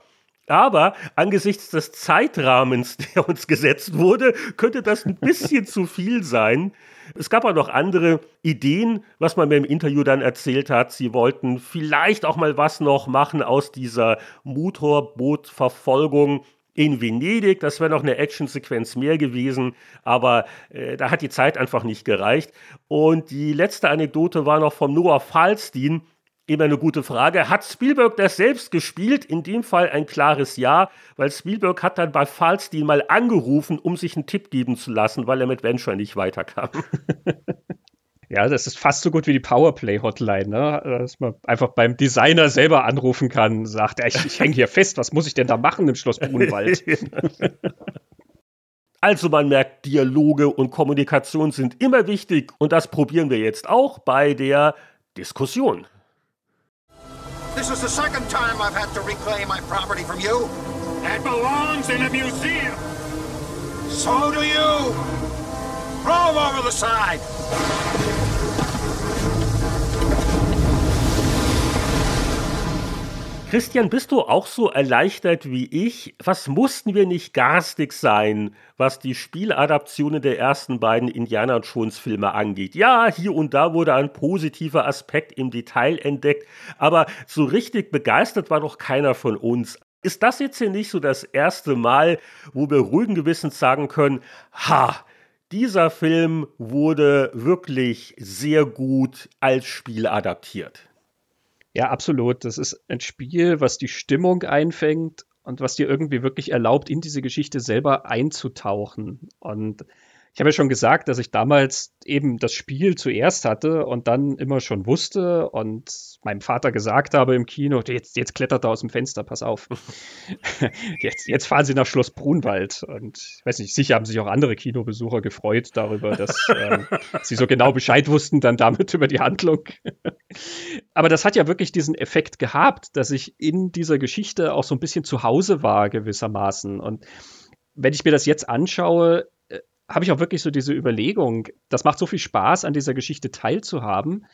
S2: Aber angesichts des Zeitrahmens, der uns gesetzt wurde, könnte das ein bisschen zu viel sein. Es gab auch noch andere Ideen, was man mir im Interview dann erzählt hat. Sie wollten vielleicht auch mal was noch machen aus dieser Motorbootverfolgung in Venedig. Das wäre noch eine Actionsequenz mehr gewesen, aber äh, da hat die Zeit einfach nicht gereicht. Und die letzte Anekdote war noch vom Noah Falstein, Immer eine gute Frage. Hat Spielberg das selbst gespielt? In dem Fall ein klares Ja, weil Spielberg hat dann bei Falstein mal angerufen, um sich einen Tipp geben zu lassen, weil er mit Venture nicht weiterkam.
S1: Ja, das ist fast so gut wie die Powerplay-Hotline, ne? dass man einfach beim Designer selber anrufen kann, sagt, ich, ich hänge hier fest, was muss ich denn da machen im Schloss Brunwald?
S2: Also man merkt, Dialoge und Kommunikation sind immer wichtig und das probieren wir jetzt auch bei der Diskussion. This is the second time I've had to reclaim my property from you. It belongs in a museum. So do you. Throw him over the side. Christian, bist du auch so erleichtert wie ich? Was mussten wir nicht garstig sein, was die Spieladaptionen der ersten beiden Indiana Jones Filme angeht? Ja, hier und da wurde ein positiver Aspekt im Detail entdeckt, aber so richtig begeistert war doch keiner von uns. Ist das jetzt hier nicht so das erste Mal, wo wir ruhigen Gewissens sagen können, ha, dieser Film wurde wirklich sehr gut als Spiel adaptiert?
S1: Ja, absolut. Das ist ein Spiel, was die Stimmung einfängt und was dir irgendwie wirklich erlaubt, in diese Geschichte selber einzutauchen. Und ich habe ja schon gesagt, dass ich damals eben das Spiel zuerst hatte und dann immer schon wusste und meinem Vater gesagt habe im Kino, jetzt, jetzt klettert er aus dem Fenster, pass auf. jetzt, jetzt fahren sie nach Schloss Brunwald. Und ich weiß nicht, sicher haben sich auch andere Kinobesucher gefreut darüber, dass ähm, sie so genau Bescheid wussten dann damit über die Handlung. Aber das hat ja wirklich diesen Effekt gehabt, dass ich in dieser Geschichte auch so ein bisschen zu Hause war gewissermaßen. Und wenn ich mir das jetzt anschaue, habe ich auch wirklich so diese Überlegung, das macht so viel Spaß, an dieser Geschichte teilzuhaben.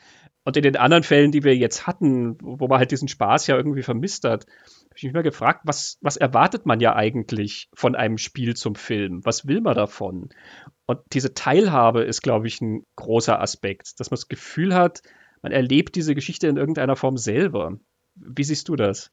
S1: Und in den anderen Fällen, die wir jetzt hatten, wo man halt diesen Spaß ja irgendwie vermisst hat, habe ich mich mal gefragt, was, was erwartet man ja eigentlich von einem Spiel zum Film? Was will man davon? Und diese Teilhabe ist, glaube ich, ein großer Aspekt, dass man das Gefühl hat, man erlebt diese Geschichte in irgendeiner Form selber. Wie siehst du das?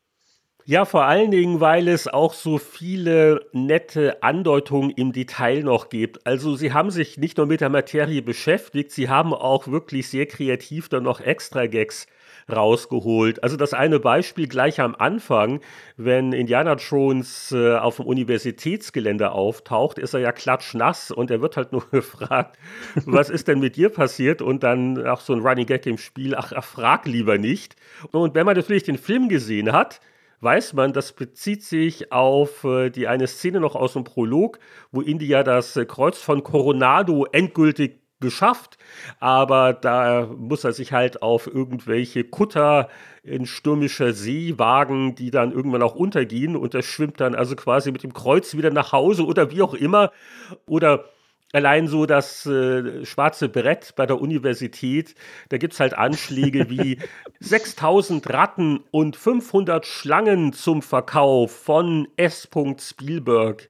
S2: Ja, vor allen Dingen, weil es auch so viele nette Andeutungen im Detail noch gibt. Also sie haben sich nicht nur mit der Materie beschäftigt, sie haben auch wirklich sehr kreativ dann noch extra Gags rausgeholt. Also das eine Beispiel gleich am Anfang, wenn Indiana Jones äh, auf dem Universitätsgelände auftaucht, ist er ja klatschnass und er wird halt nur gefragt, was ist denn mit dir passiert? Und dann auch so ein Running Gag im Spiel, ach, ach frag lieber nicht. Und wenn man natürlich den Film gesehen hat, weiß man, das bezieht sich auf äh, die eine Szene noch aus dem Prolog, wo Indy ja das äh, Kreuz von Coronado endgültig geschafft, aber da muss er sich halt auf irgendwelche Kutter in stürmischer See wagen, die dann irgendwann auch untergehen. Und er schwimmt dann also quasi mit dem Kreuz wieder nach Hause oder wie auch immer. Oder Allein so das äh, schwarze Brett bei der Universität, da gibt es halt Anschläge wie 6000 Ratten und 500 Schlangen zum Verkauf von S. Spielberg.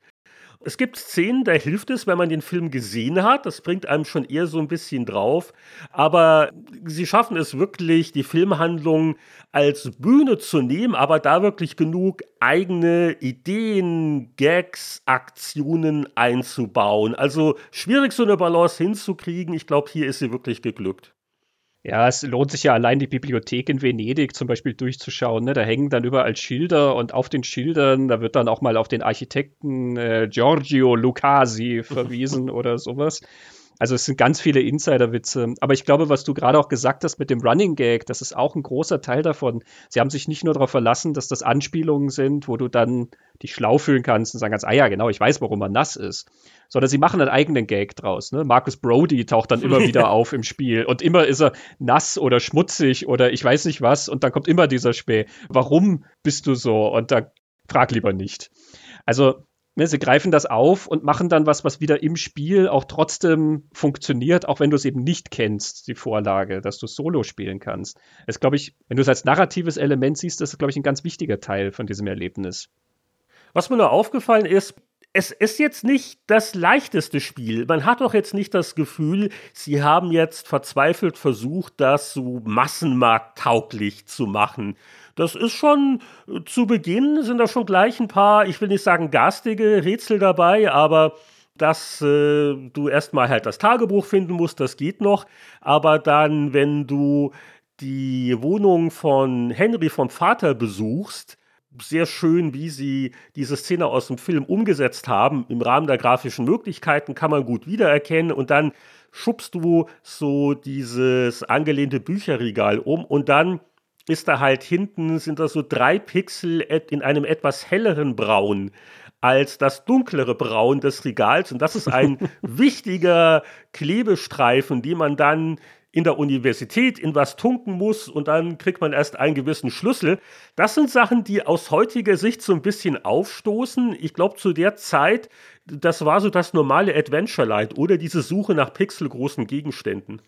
S2: Es gibt Szenen, da hilft es, wenn man den Film gesehen hat. Das bringt einem schon eher so ein bisschen drauf. Aber sie schaffen es wirklich, die Filmhandlung als Bühne zu nehmen, aber da wirklich genug eigene Ideen, Gags, Aktionen einzubauen. Also schwierig, so eine Balance hinzukriegen. Ich glaube, hier ist sie wirklich geglückt.
S1: Ja, es lohnt sich ja allein die Bibliothek in Venedig zum Beispiel durchzuschauen. Ne? Da hängen dann überall Schilder und auf den Schildern, da wird dann auch mal auf den Architekten äh, Giorgio Lucasi verwiesen oder sowas. Also es sind ganz viele Insider-Witze. Aber ich glaube, was du gerade auch gesagt hast mit dem Running Gag, das ist auch ein großer Teil davon. Sie haben sich nicht nur darauf verlassen, dass das Anspielungen sind, wo du dann dich schlau fühlen kannst und sagen kannst, ah ja, genau, ich weiß, warum man nass ist. Sondern sie machen einen eigenen Gag draus. Ne? Marcus Brody taucht dann immer wieder auf im Spiel und immer ist er nass oder schmutzig oder ich weiß nicht was und dann kommt immer dieser Späh. Warum bist du so? Und da frag lieber nicht. Also Ne, sie greifen das auf und machen dann was, was wieder im Spiel auch trotzdem funktioniert, auch wenn du es eben nicht kennst, die Vorlage, dass du Solo spielen kannst. Das glaube ich, wenn du es als narratives Element siehst, das ist, glaube ich, ein ganz wichtiger Teil von diesem Erlebnis.
S2: Was mir nur aufgefallen ist, es ist jetzt nicht das leichteste Spiel. Man hat doch jetzt nicht das Gefühl, sie haben jetzt verzweifelt versucht, das so massenmarkttauglich zu machen. Das ist schon äh, zu Beginn sind da schon gleich ein paar, ich will nicht sagen garstige Rätsel dabei, aber dass äh, du erstmal halt das Tagebuch finden musst, das geht noch. Aber dann, wenn du die Wohnung von Henry vom Vater besuchst, sehr schön, wie sie diese Szene aus dem Film umgesetzt haben. Im Rahmen der grafischen Möglichkeiten kann man gut wiedererkennen und dann schubst du so dieses angelehnte Bücherregal um und dann ist da halt hinten, sind da so drei Pixel in einem etwas helleren Braun als das dunklere Braun des Regals. Und das ist ein wichtiger Klebestreifen, die man dann in der Universität in was tunken muss und dann kriegt man erst einen gewissen Schlüssel. Das sind Sachen, die aus heutiger Sicht so ein bisschen aufstoßen. Ich glaube, zu der Zeit, das war so das normale Adventure Light oder diese Suche nach pixelgroßen Gegenständen.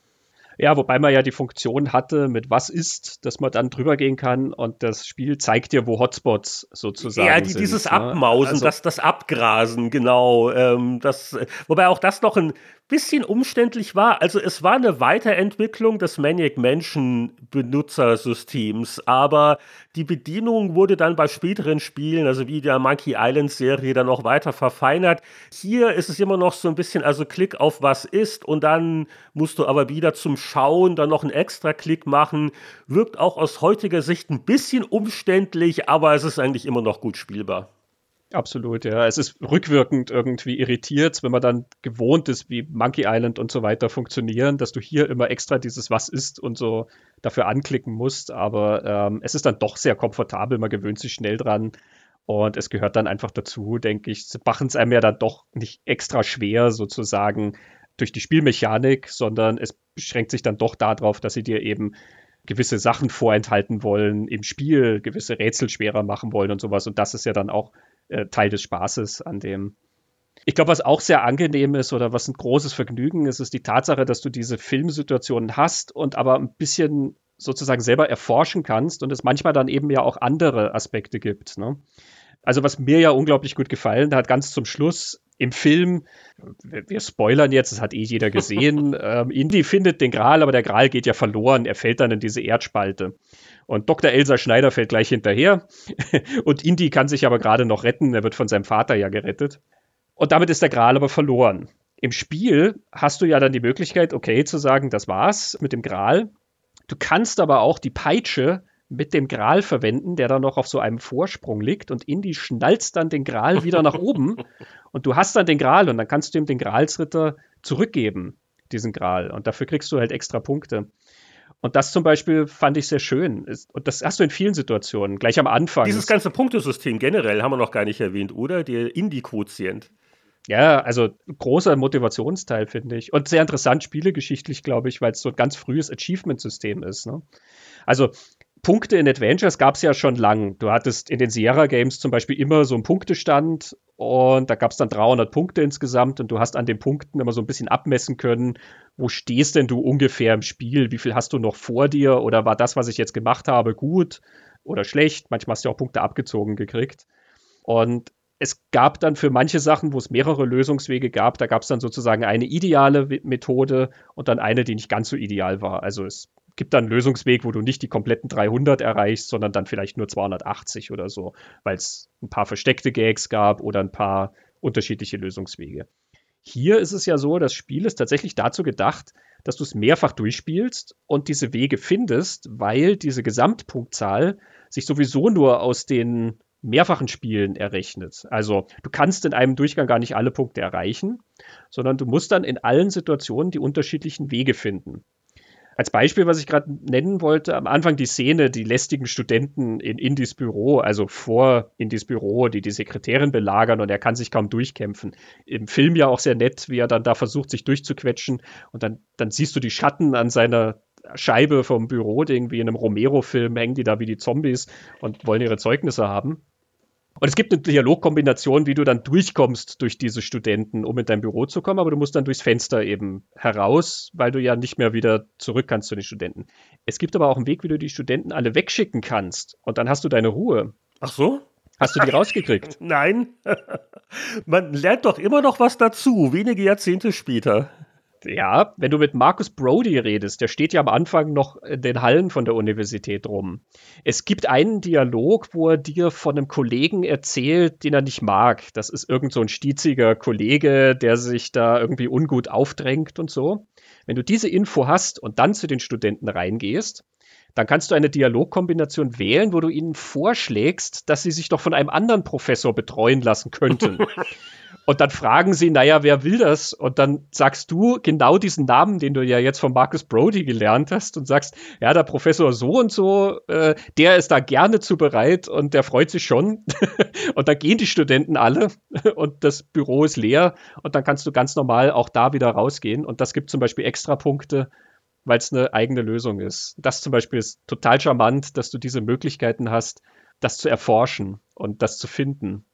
S1: Ja, wobei man ja die Funktion hatte mit was ist, dass man dann drüber gehen kann und das Spiel zeigt dir, wo Hotspots sozusagen
S2: ja, die, sind. Ja, dieses ne? Abmausen, also, das, das Abgrasen, genau. Ähm, das, wobei auch das noch ein bisschen umständlich war. Also es war eine Weiterentwicklung des Maniac Mansion Benutzersystems, aber die Bedienung wurde dann bei späteren Spielen, also wie der Monkey Island Serie, dann noch weiter verfeinert. Hier ist es immer noch so ein bisschen, also Klick auf was ist und dann musst du aber wieder zum Schauen dann noch einen extra Klick machen. Wirkt auch aus heutiger Sicht ein bisschen umständlich, aber es ist eigentlich immer noch gut spielbar.
S1: Absolut, ja. Es ist rückwirkend irgendwie irritiert, wenn man dann gewohnt ist, wie Monkey Island und so weiter funktionieren, dass du hier immer extra dieses Was ist und so dafür anklicken musst. Aber ähm, es ist dann doch sehr komfortabel, man gewöhnt sich schnell dran. Und es gehört dann einfach dazu, denke ich. Sie machen es einem ja dann doch nicht extra schwer, sozusagen, durch die Spielmechanik, sondern es beschränkt sich dann doch darauf, dass sie dir eben gewisse Sachen vorenthalten wollen im Spiel, gewisse Rätsel schwerer machen wollen und sowas. Und das ist ja dann auch äh, Teil des Spaßes an dem. Ich glaube, was auch sehr angenehm ist oder was ein großes Vergnügen ist, ist die Tatsache, dass du diese Filmsituationen hast und aber ein bisschen sozusagen selber erforschen kannst und es manchmal dann eben ja auch andere Aspekte gibt. Ne? Also was mir ja unglaublich gut gefallen hat, ganz zum Schluss im Film, wir spoilern jetzt, das hat eh jeder gesehen, ähm, Indy findet den Gral, aber der Gral geht ja verloren, er fällt dann in diese Erdspalte. Und Dr. Elsa Schneider fällt gleich hinterher. Und Indy kann sich aber gerade noch retten. Er wird von seinem Vater ja gerettet. Und damit ist der Gral aber verloren. Im Spiel hast du ja dann die Möglichkeit, okay, zu sagen, das war's mit dem Gral. Du kannst aber auch die Peitsche mit dem Gral verwenden, der dann noch auf so einem Vorsprung liegt und Indy schnalzt dann den Gral wieder nach oben und du hast dann den Gral und dann kannst du ihm den Gralsritter zurückgeben, diesen Gral und dafür kriegst du halt extra Punkte. Und das zum Beispiel fand ich sehr schön. Und das hast du in vielen Situationen, gleich am Anfang.
S2: Dieses ganze Punktesystem generell haben wir noch gar nicht erwähnt, oder? Der Indie-Quotient.
S1: Ja, also großer Motivationsteil, finde ich. Und sehr interessant spielegeschichtlich, glaube ich, weil es so ein ganz frühes Achievement-System ist. Ne? Also Punkte in Adventures gab es ja schon lang. Du hattest in den Sierra Games zum Beispiel immer so einen Punktestand und da gab es dann 300 Punkte insgesamt und du hast an den Punkten immer so ein bisschen abmessen können, wo stehst denn du ungefähr im Spiel, wie viel hast du noch vor dir oder war das, was ich jetzt gemacht habe, gut oder schlecht. Manchmal hast du auch Punkte abgezogen gekriegt. Und es gab dann für manche Sachen, wo es mehrere Lösungswege gab, da gab es dann sozusagen eine ideale Methode und dann eine, die nicht ganz so ideal war. Also es gibt dann einen Lösungsweg, wo du nicht die kompletten 300 erreichst, sondern dann vielleicht nur 280 oder so, weil es ein paar versteckte Gags gab oder ein paar unterschiedliche Lösungswege. Hier ist es ja so, das Spiel ist tatsächlich dazu gedacht, dass du es mehrfach durchspielst und diese Wege findest, weil diese Gesamtpunktzahl sich sowieso nur aus den mehrfachen Spielen errechnet. Also du kannst in einem Durchgang gar nicht alle Punkte erreichen, sondern du musst dann in allen Situationen die unterschiedlichen Wege finden. Als Beispiel, was ich gerade nennen wollte, am Anfang die Szene, die lästigen Studenten in Indys Büro, also vor Indys Büro, die die Sekretärin belagern und er kann sich kaum durchkämpfen. Im Film ja auch sehr nett, wie er dann da versucht, sich durchzuquetschen und dann, dann siehst du die Schatten an seiner Scheibe vom Büro, irgendwie in einem Romero-Film hängen die da wie die Zombies und wollen ihre Zeugnisse haben. Und es gibt eine Dialogkombination, wie du dann durchkommst durch diese Studenten, um in dein Büro zu kommen, aber du musst dann durchs Fenster eben heraus, weil du ja nicht mehr wieder zurück kannst zu den Studenten. Es gibt aber auch einen Weg, wie du die Studenten alle wegschicken kannst und dann hast du deine Ruhe.
S2: Ach so?
S1: Hast du die rausgekriegt?
S2: Nein. Man lernt doch immer noch was dazu, wenige Jahrzehnte später.
S1: Ja, wenn du mit Marcus Brody redest, der steht ja am Anfang noch in den Hallen von der Universität rum. Es gibt einen Dialog, wo er dir von einem Kollegen erzählt, den er nicht mag. Das ist irgend so ein stieziger Kollege, der sich da irgendwie ungut aufdrängt und so. Wenn du diese Info hast und dann zu den Studenten reingehst, dann kannst du eine Dialogkombination wählen, wo du ihnen vorschlägst, dass sie sich doch von einem anderen Professor betreuen lassen könnten. Und dann fragen sie, naja, wer will das? Und dann sagst du genau diesen Namen, den du ja jetzt von Marcus Brody gelernt hast und sagst, ja, der Professor so und so, äh, der ist da gerne zu bereit und der freut sich schon. und dann gehen die Studenten alle und das Büro ist leer und dann kannst du ganz normal auch da wieder rausgehen. Und das gibt zum Beispiel extra Punkte, weil es eine eigene Lösung ist. Das zum Beispiel ist total charmant, dass du diese Möglichkeiten hast, das zu erforschen und das zu finden.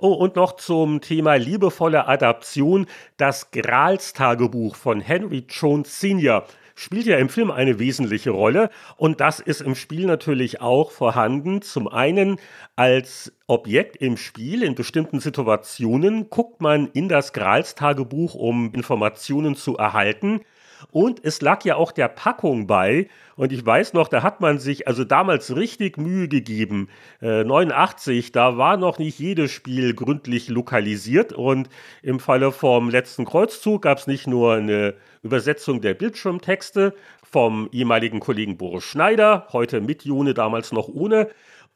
S2: Oh, und noch zum Thema liebevolle Adaption. Das Grals-Tagebuch von Henry Jones Sr. spielt ja im Film eine wesentliche Rolle und das ist im Spiel natürlich auch vorhanden. Zum einen als Objekt im Spiel in bestimmten Situationen guckt man in das Grals-Tagebuch, um Informationen zu erhalten. Und es lag ja auch der Packung bei. Und ich weiß noch, da hat man sich also damals richtig Mühe gegeben. Äh, 89, da war noch nicht jedes Spiel gründlich lokalisiert. Und im Falle vom letzten Kreuzzug gab es nicht nur eine Übersetzung der Bildschirmtexte vom ehemaligen Kollegen Boris Schneider, heute mit Jone, damals noch ohne.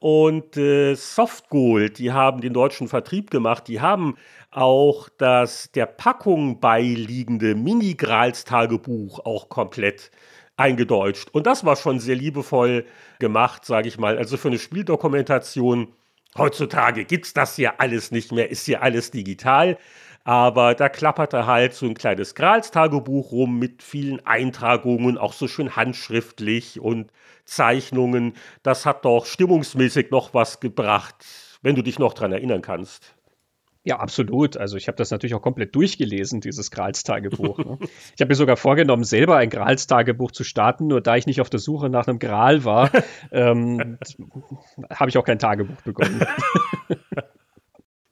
S2: Und äh, Softgold, die haben den deutschen Vertrieb gemacht, die haben auch das der Packung beiliegende Mini-Grals-Tagebuch auch komplett eingedeutscht. Und das war schon sehr liebevoll gemacht, sage ich mal. Also für eine Spieldokumentation, heutzutage gibt es das ja alles nicht mehr, ist ja alles digital. Aber da klapperte halt so ein kleines Grals-Tagebuch rum mit vielen Eintragungen, auch so schön handschriftlich und Zeichnungen. Das hat doch stimmungsmäßig noch was gebracht, wenn du dich noch dran erinnern kannst.
S1: Ja, absolut. Also ich habe das natürlich auch komplett durchgelesen, dieses Grals-Tagebuch. Ne? Ich habe mir sogar vorgenommen, selber ein Grals-Tagebuch zu starten, nur da ich nicht auf der Suche nach einem Gral war, ähm, habe ich auch kein Tagebuch bekommen.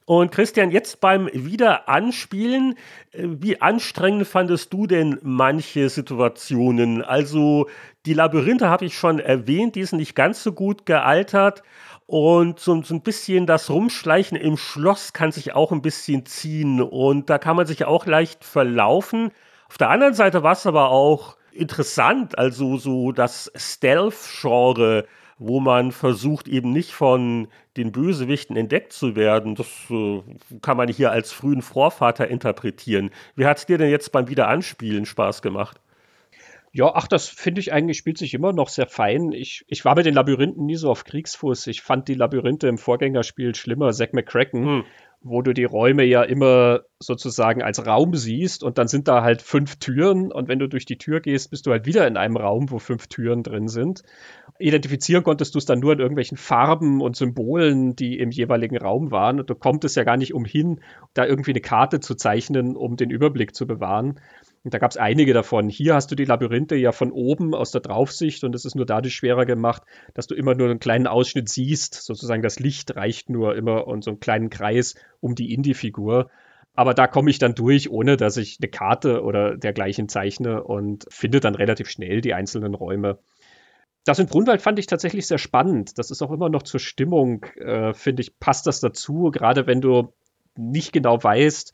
S2: Und Christian, jetzt beim Wiederanspielen, äh, wie anstrengend fandest du denn manche Situationen? Also die Labyrinthe habe ich schon erwähnt, die sind nicht ganz so gut gealtert. Und so, so, ein bisschen das Rumschleichen im Schloss kann sich auch ein bisschen ziehen. Und da kann man sich auch leicht verlaufen. Auf der anderen Seite war es aber auch interessant, also so das Stealth-Genre, wo man versucht, eben nicht von den Bösewichten entdeckt zu werden. Das äh, kann man hier als frühen Vorvater interpretieren. Wie hat es dir denn jetzt beim Wiederanspielen Spaß gemacht?
S1: Ja, ach, das finde ich eigentlich spielt sich immer noch sehr fein. Ich, ich war mit den Labyrinthen nie so auf Kriegsfuß. Ich fand die Labyrinthe im Vorgängerspiel schlimmer, Zack McCracken, hm. Wo du die Räume ja immer sozusagen als Raum siehst und dann sind da halt fünf Türen und wenn du durch die Tür gehst, bist du halt wieder in einem Raum, wo fünf Türen drin sind. Identifizieren konntest du es dann nur in irgendwelchen Farben und Symbolen, die im jeweiligen Raum waren und du kommtest ja gar nicht umhin, da irgendwie eine Karte zu zeichnen, um den Überblick zu bewahren. Und da gab es einige davon. Hier hast du die Labyrinthe ja von oben aus der Draufsicht und es ist nur dadurch schwerer gemacht, dass du immer nur einen kleinen Ausschnitt siehst. Sozusagen das Licht reicht nur immer und so einen kleinen Kreis um die Indie-Figur. Aber da komme ich dann durch, ohne dass ich eine Karte oder dergleichen zeichne und finde dann relativ schnell die einzelnen Räume. Das in Brunwald fand ich tatsächlich sehr spannend. Das ist auch immer noch zur Stimmung, äh, finde ich, passt das dazu, gerade wenn du nicht genau weißt,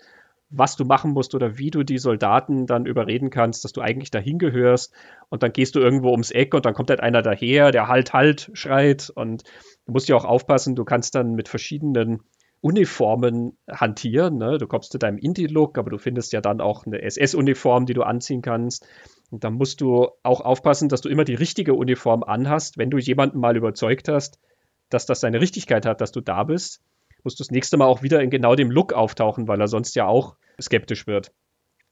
S1: was du machen musst oder wie du die Soldaten dann überreden kannst, dass du eigentlich dahin gehörst. Und dann gehst du irgendwo ums Eck und dann kommt halt einer daher, der halt, halt schreit. Und du musst ja auch aufpassen, du kannst dann mit verschiedenen Uniformen hantieren. Ne? Du kommst zu deinem Indie-Look, aber du findest ja dann auch eine SS-Uniform, die du anziehen kannst. Und dann musst du auch aufpassen, dass du immer die richtige Uniform anhast. Wenn du jemanden mal überzeugt hast, dass das seine Richtigkeit hat, dass du da bist, musst du das nächste Mal auch wieder in genau dem Look auftauchen, weil er sonst ja auch skeptisch wird.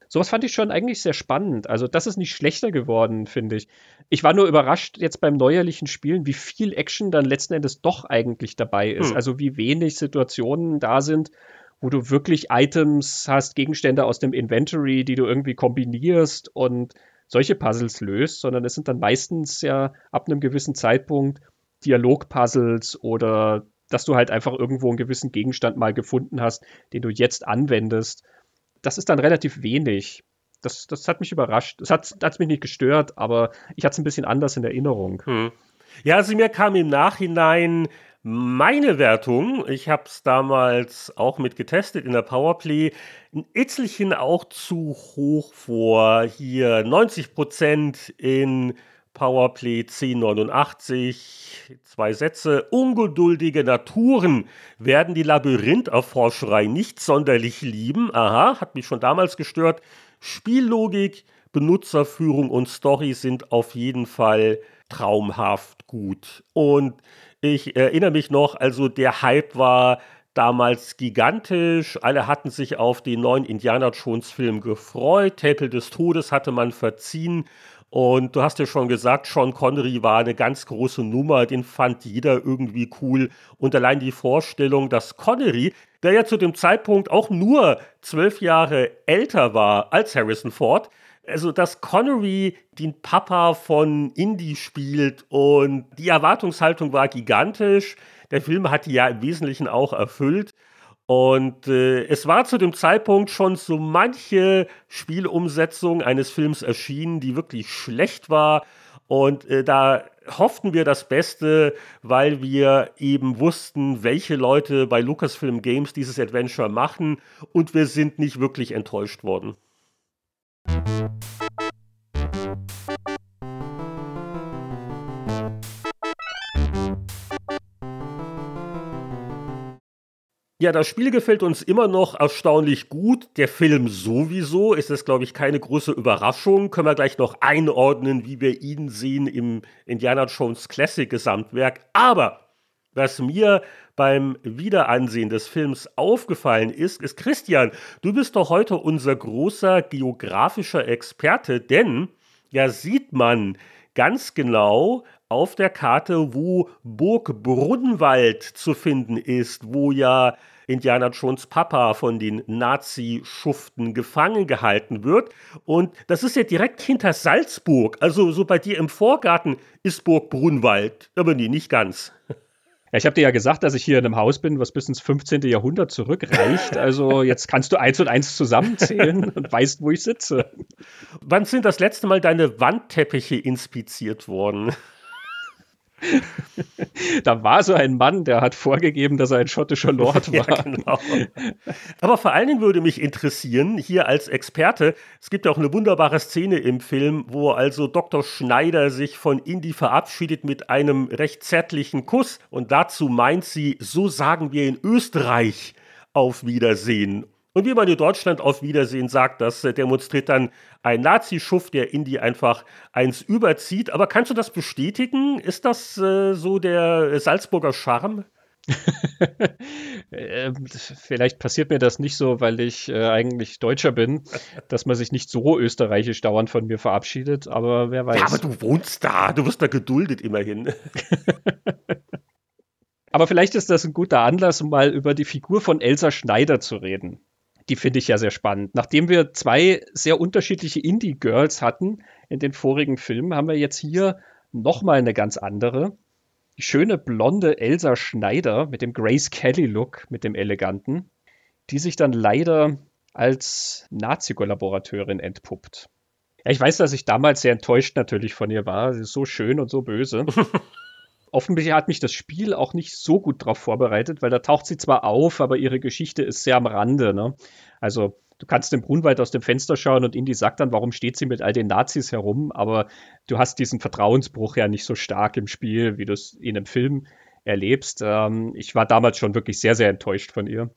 S1: Sowas fand ich schon eigentlich sehr spannend. Also, das ist nicht schlechter geworden, finde ich. Ich war nur überrascht jetzt beim neuerlichen Spielen, wie viel Action dann letzten Endes doch eigentlich dabei ist. Hm. Also, wie wenig Situationen da sind, wo du wirklich Items hast, Gegenstände aus dem Inventory, die du irgendwie kombinierst und solche Puzzles löst, sondern es sind dann meistens ja ab einem gewissen Zeitpunkt Dialogpuzzles oder dass du halt einfach irgendwo einen gewissen Gegenstand mal gefunden hast, den du jetzt anwendest. Das ist dann relativ wenig. Das, das hat mich überrascht. Das hat, hat mich nicht gestört, aber ich hatte es ein bisschen anders in Erinnerung. Hm.
S2: Ja, also mir kam im Nachhinein meine Wertung, ich habe es damals auch mit getestet in der Powerplay, ein Itzelchen auch zu hoch vor. Hier 90% in Powerplay 1089, zwei Sätze. Ungeduldige Naturen werden die Labyrintherforscherei nicht sonderlich lieben. Aha, hat mich schon damals gestört. Spiellogik, Benutzerführung und Story sind auf jeden Fall traumhaft gut. Und ich erinnere mich noch, also der Hype war damals gigantisch. Alle hatten sich auf den neuen Indiana Jones Film gefreut. Tempel des Todes hatte man verziehen. Und du hast ja schon gesagt, Sean Connery war eine ganz große Nummer, den fand jeder irgendwie cool. Und allein die Vorstellung, dass Connery, der ja zu dem Zeitpunkt auch nur zwölf Jahre älter war als Harrison Ford, also dass Connery den Papa von Indy spielt und die Erwartungshaltung war gigantisch. Der Film hat die ja im Wesentlichen auch erfüllt. Und äh, es war zu dem Zeitpunkt schon so manche Spielumsetzung eines Films erschienen, die wirklich schlecht war. Und äh, da hofften wir das Beste, weil wir eben wussten, welche Leute bei Lucasfilm Games dieses Adventure machen. Und wir sind nicht wirklich enttäuscht worden. Ja, das Spiel gefällt uns immer noch erstaunlich gut. Der Film sowieso ist es, glaube ich, keine große Überraschung. Können wir gleich noch einordnen, wie wir ihn sehen im Indiana Jones Classic Gesamtwerk. Aber was mir beim Wiederansehen des Films aufgefallen ist, ist Christian, du bist doch heute unser großer geografischer Experte, denn ja sieht man ganz genau auf der Karte, wo Burg Brunnenwald zu finden ist, wo ja Indiana Jones Papa von den Nazi-Schuften gefangen gehalten wird. Und das ist ja direkt hinter Salzburg. Also so bei dir im Vorgarten ist Burg Brunwald. Aber nee, nicht ganz.
S1: Ja, ich habe dir ja gesagt, dass ich hier in einem Haus bin, was bis ins 15. Jahrhundert zurückreicht. Also jetzt kannst du eins und eins zusammenzählen und weißt, wo ich sitze.
S2: Wann sind das letzte Mal deine Wandteppiche inspiziert worden?
S1: da war so ein Mann, der hat vorgegeben, dass er ein schottischer Lord war. Ja, genau.
S2: Aber vor allen Dingen würde mich interessieren, hier als Experte, es gibt ja auch eine wunderbare Szene im Film, wo also Dr. Schneider sich von Indy verabschiedet mit einem recht zärtlichen Kuss und dazu meint sie, so sagen wir in Österreich auf Wiedersehen. Und wie man in Deutschland auf Wiedersehen sagt, das äh, demonstriert dann ein Nazi-Schuft, der Indie einfach eins überzieht. Aber kannst du das bestätigen? Ist das äh, so der Salzburger Charme?
S1: Ähm, vielleicht passiert mir das nicht so, weil ich äh, eigentlich Deutscher bin, dass man sich nicht so österreichisch dauernd von mir verabschiedet, aber wer weiß. Ja,
S2: aber du wohnst da, du wirst da geduldet immerhin.
S1: aber vielleicht ist das ein guter Anlass, um mal über die Figur von Elsa Schneider zu reden die finde ich ja sehr spannend. Nachdem wir zwei sehr unterschiedliche Indie-Girls hatten in den vorigen Filmen, haben wir jetzt hier nochmal eine ganz andere. Die schöne blonde Elsa Schneider mit dem Grace Kelly-Look, mit dem eleganten, die sich dann leider als Nazi-Kollaborateurin entpuppt. Ja, ich weiß, dass ich damals sehr enttäuscht natürlich von ihr war. Sie ist so schön und so böse. Offensichtlich hat mich das Spiel auch nicht so gut darauf vorbereitet, weil da taucht sie zwar auf, aber ihre Geschichte ist sehr am Rande. Ne? Also du kannst den Brunwald aus dem Fenster schauen und Indy sagt dann, warum steht sie mit all den Nazis herum, aber du hast diesen Vertrauensbruch ja nicht so stark im Spiel, wie du es in einem Film erlebst. Ähm, ich war damals schon wirklich sehr, sehr enttäuscht von ihr.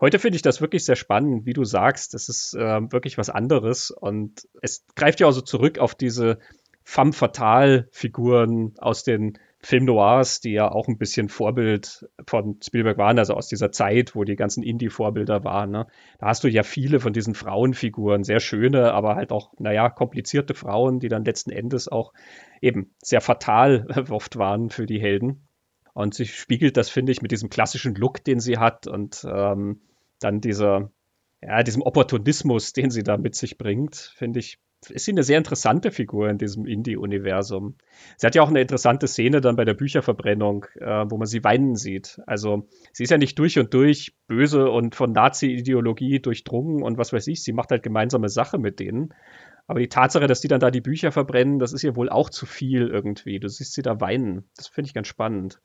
S1: Heute finde ich das wirklich sehr spannend, wie du sagst. Das ist äh, wirklich was anderes und es greift ja auch so zurück auf diese femme fatale Figuren aus den Film Noirs, die ja auch ein bisschen Vorbild von Spielberg waren, also aus dieser Zeit, wo die ganzen Indie-Vorbilder waren. Ne? Da hast du ja viele von diesen Frauenfiguren, sehr schöne, aber halt auch, naja, komplizierte Frauen, die dann letzten Endes auch eben sehr fatal oft waren für die Helden. Und sie spiegelt das, finde ich, mit diesem klassischen Look, den sie hat und ähm, dann dieser, ja, diesem Opportunismus, den sie da mit sich bringt, finde ich, ist sie eine sehr interessante Figur in diesem Indie-Universum. Sie hat ja auch eine interessante Szene dann bei der Bücherverbrennung, äh, wo man sie weinen sieht. Also sie ist ja nicht durch und durch böse und von Nazi-Ideologie durchdrungen und was weiß ich. Sie macht halt gemeinsame Sache mit denen. Aber die Tatsache, dass die dann da die Bücher verbrennen, das ist ihr wohl auch zu viel irgendwie. Du siehst sie da weinen. Das finde ich ganz spannend.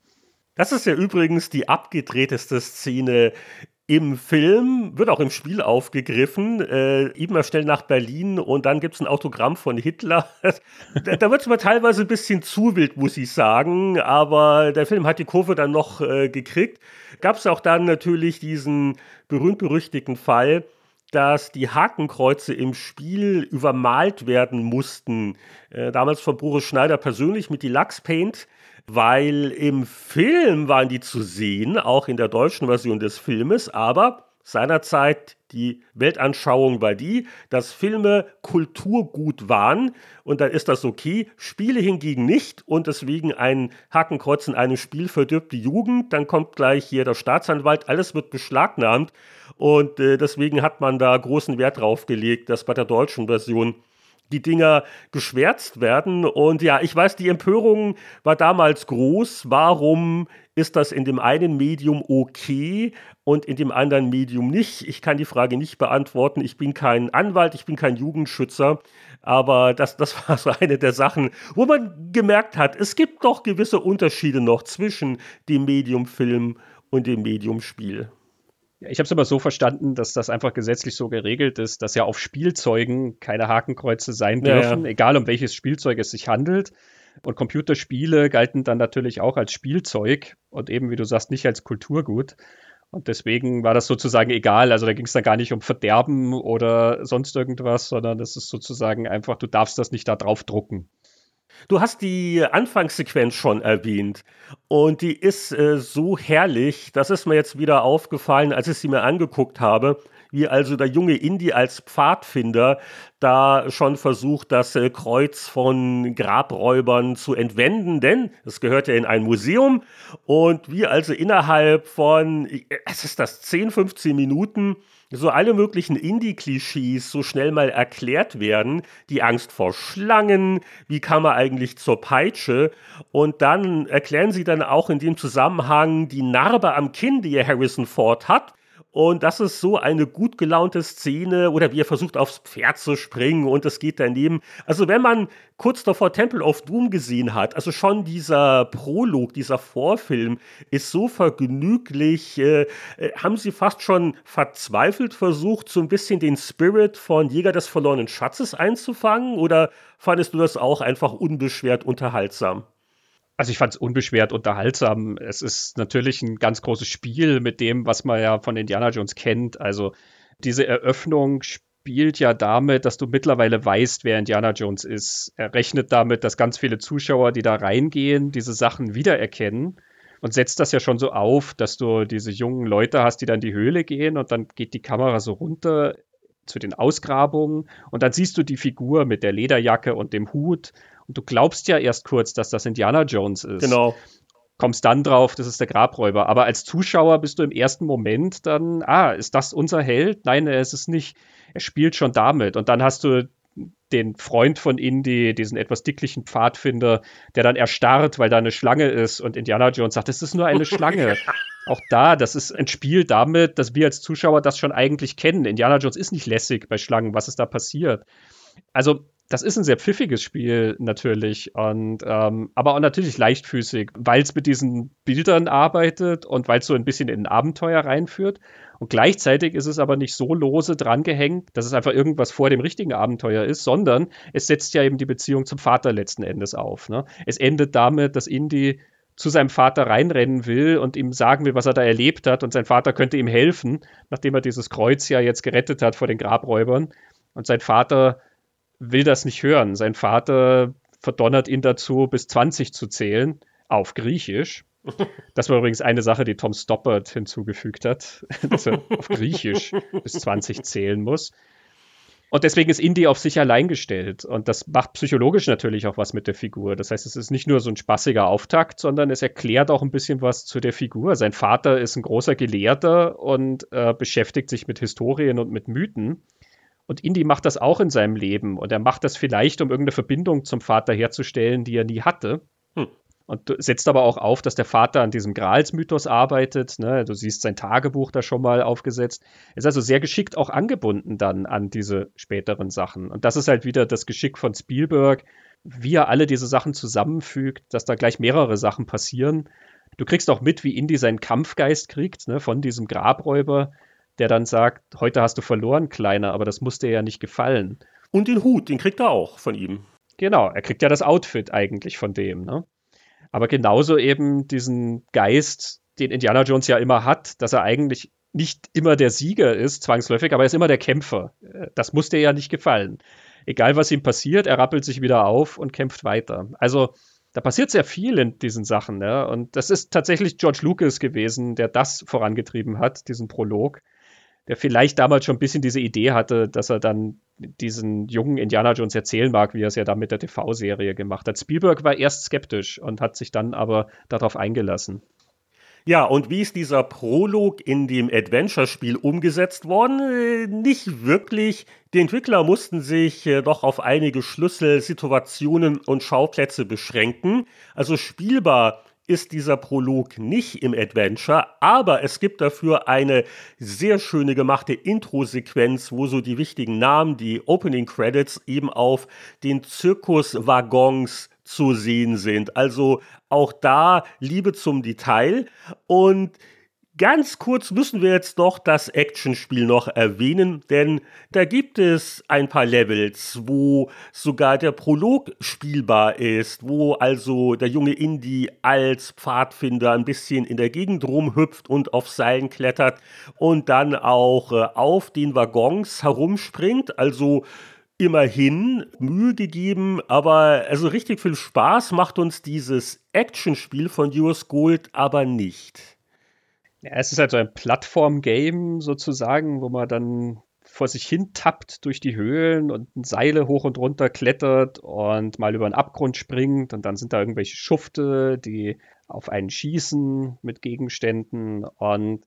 S2: Das ist ja übrigens die abgedrehteste Szene im Film wird auch im Spiel aufgegriffen. Äh, Ibner schnell nach Berlin und dann gibt es ein Autogramm von Hitler. da da wird es mal teilweise ein bisschen zu wild, muss ich sagen. Aber der Film hat die Kurve dann noch äh, gekriegt. Gab es auch dann natürlich diesen berühmt-berüchtigten Fall, dass die Hakenkreuze im Spiel übermalt werden mussten. Äh, damals von Boris Schneider persönlich mit die Lachspaint weil im Film waren die zu sehen, auch in der deutschen Version des Filmes, aber seinerzeit die Weltanschauung war die, dass Filme Kulturgut waren und dann ist das okay, Spiele hingegen nicht und deswegen ein Hakenkreuz in einem Spiel verdirbt die Jugend, dann kommt gleich hier der Staatsanwalt, alles wird beschlagnahmt und äh, deswegen hat man da großen Wert drauf gelegt, dass bei der deutschen Version die Dinger geschwärzt werden. Und ja, ich weiß, die Empörung war damals groß. Warum ist das in dem einen Medium okay und in dem anderen Medium nicht? Ich kann die Frage nicht beantworten. Ich bin kein Anwalt, ich bin kein Jugendschützer. Aber das, das war so eine der Sachen, wo man gemerkt hat, es gibt doch gewisse Unterschiede noch zwischen dem Medium Film und dem Medium Spiel.
S1: Ich habe es immer so verstanden, dass das einfach gesetzlich so geregelt ist, dass ja auf Spielzeugen keine Hakenkreuze sein dürfen, ja, ja. egal um welches Spielzeug es sich handelt. Und Computerspiele galten dann natürlich auch als Spielzeug und eben, wie du sagst, nicht als Kulturgut. Und deswegen war das sozusagen egal. Also da ging es dann gar nicht um Verderben oder sonst irgendwas, sondern das ist sozusagen einfach, du darfst das nicht da drauf drucken.
S2: Du hast die Anfangssequenz schon erwähnt und die ist äh, so herrlich, das ist mir jetzt wieder aufgefallen, als ich sie mir angeguckt habe, wie also der junge Indy als Pfadfinder da schon versucht, das äh, Kreuz von Grabräubern zu entwenden, denn es gehört ja in ein Museum und wie also innerhalb von, äh, es ist das 10, 15 Minuten, so alle möglichen Indie-Klischees so schnell mal erklärt werden. Die Angst vor Schlangen, wie kam er eigentlich zur Peitsche? Und dann erklären sie dann auch in dem Zusammenhang die Narbe am Kinn, die Harrison Ford hat. Und das ist so eine gut gelaunte Szene oder wie er versucht aufs Pferd zu springen und es geht daneben. Also wenn man kurz davor Temple of Doom gesehen hat, also schon dieser Prolog, dieser Vorfilm ist so vergnüglich, äh, äh, haben sie fast schon verzweifelt versucht, so ein bisschen den Spirit von Jäger des verlorenen Schatzes einzufangen oder fandest du das auch einfach unbeschwert unterhaltsam?
S1: Also ich fand es unbeschwert unterhaltsam. Es ist natürlich ein ganz großes Spiel mit dem, was man ja von Indiana Jones kennt. Also diese Eröffnung spielt ja damit, dass du mittlerweile weißt, wer Indiana Jones ist. Er rechnet damit, dass ganz viele Zuschauer, die da reingehen, diese Sachen wiedererkennen und setzt das ja schon so auf, dass du diese jungen Leute hast, die dann in die Höhle gehen und dann geht die Kamera so runter zu den Ausgrabungen und dann siehst du die Figur mit der Lederjacke und dem Hut und du glaubst ja erst kurz, dass das Indiana Jones ist.
S2: Genau.
S1: Kommst dann drauf, das ist der Grabräuber. Aber als Zuschauer bist du im ersten Moment dann, ah, ist das unser Held? Nein, er ist es nicht. Er spielt schon damit. Und dann hast du den Freund von Indy, diesen etwas dicklichen Pfadfinder, der dann erstarrt, weil da eine Schlange ist und Indiana Jones sagt, es ist nur eine Schlange. Auch da, das ist ein Spiel damit, dass wir als Zuschauer das schon eigentlich kennen. Indiana Jones ist nicht lässig bei Schlangen, was ist da passiert? Also das ist ein sehr pfiffiges Spiel natürlich und ähm, aber auch natürlich leichtfüßig, weil es mit diesen Bildern arbeitet und weil es so ein bisschen in ein Abenteuer reinführt. Und gleichzeitig ist es aber nicht so lose drangehängt, dass es einfach irgendwas vor dem richtigen Abenteuer ist, sondern es setzt ja eben die Beziehung zum Vater letzten Endes auf. Ne? Es endet damit, dass Indy zu seinem Vater reinrennen will und ihm sagen will, was er da erlebt hat. Und sein Vater könnte ihm helfen, nachdem er dieses Kreuz ja jetzt gerettet hat vor den Grabräubern. Und sein Vater will das nicht hören. Sein Vater verdonnert ihn dazu, bis 20 zu zählen, auf Griechisch. Das war übrigens eine Sache, die Tom Stoppard hinzugefügt hat, dass er auf Griechisch bis 20 zählen muss. Und deswegen ist Indy auf sich allein gestellt. Und das macht psychologisch natürlich auch was mit der Figur. Das heißt, es ist nicht nur so ein spaßiger Auftakt, sondern es erklärt auch ein bisschen was zu der Figur. Sein Vater ist ein großer Gelehrter und äh, beschäftigt sich mit Historien und mit Mythen. Und Indy macht das auch in seinem Leben. Und er macht das vielleicht, um irgendeine Verbindung zum Vater herzustellen, die er nie hatte. Hm. Und setzt aber auch auf, dass der Vater an diesem Grals-Mythos arbeitet. Ne? Du siehst sein Tagebuch da schon mal aufgesetzt. Ist also sehr geschickt auch angebunden dann an diese späteren Sachen. Und das ist halt wieder das Geschick von Spielberg, wie er alle diese Sachen zusammenfügt, dass da gleich mehrere Sachen passieren. Du kriegst auch mit, wie Indy seinen Kampfgeist kriegt, ne, von diesem Grabräuber, der dann sagt, heute hast du verloren, Kleiner, aber das muss dir ja nicht gefallen.
S2: Und den Hut, den kriegt er auch von ihm.
S1: Genau, er kriegt ja das Outfit eigentlich von dem, ne? aber genauso eben diesen Geist, den Indiana Jones ja immer hat, dass er eigentlich nicht immer der Sieger ist, zwangsläufig, aber er ist immer der Kämpfer. Äh, das muss dir ja nicht gefallen. Egal, was ihm passiert, er rappelt sich wieder auf und kämpft weiter. Also, da passiert sehr viel in diesen Sachen. Ja? Und das ist tatsächlich George Lucas gewesen, der das vorangetrieben hat, diesen Prolog der vielleicht damals schon ein bisschen diese Idee hatte, dass er dann diesen jungen Indiana Jones erzählen mag, wie er es ja dann mit der TV-Serie gemacht hat. Spielberg war erst skeptisch und hat sich dann aber darauf eingelassen.
S2: Ja, und wie ist dieser Prolog in dem Adventure-Spiel umgesetzt worden? Äh, nicht wirklich. Die Entwickler mussten sich äh, doch auf einige Schlüsselsituationen und Schauplätze beschränken. Also spielbar ist dieser Prolog nicht im Adventure, aber es gibt dafür eine sehr schöne gemachte Intro-Sequenz, wo so die wichtigen Namen, die Opening Credits eben auf den Zirkuswaggons zu sehen sind. Also auch da Liebe zum Detail und Ganz kurz müssen wir jetzt doch das Actionspiel noch erwähnen, denn da gibt es ein paar Levels, wo sogar der Prolog spielbar ist, wo also der junge Indy als Pfadfinder ein bisschen in der Gegend rumhüpft und auf Seilen klettert und dann auch äh, auf den Waggons herumspringt, also immerhin Mühe gegeben, aber also richtig viel Spaß macht uns dieses Actionspiel von US Gold aber nicht.
S1: Ja, es ist halt so ein Plattform-Game sozusagen, wo man dann vor sich hin tappt durch die Höhlen und Seile hoch und runter klettert und mal über einen Abgrund springt und dann sind da irgendwelche Schufte, die auf einen schießen mit Gegenständen und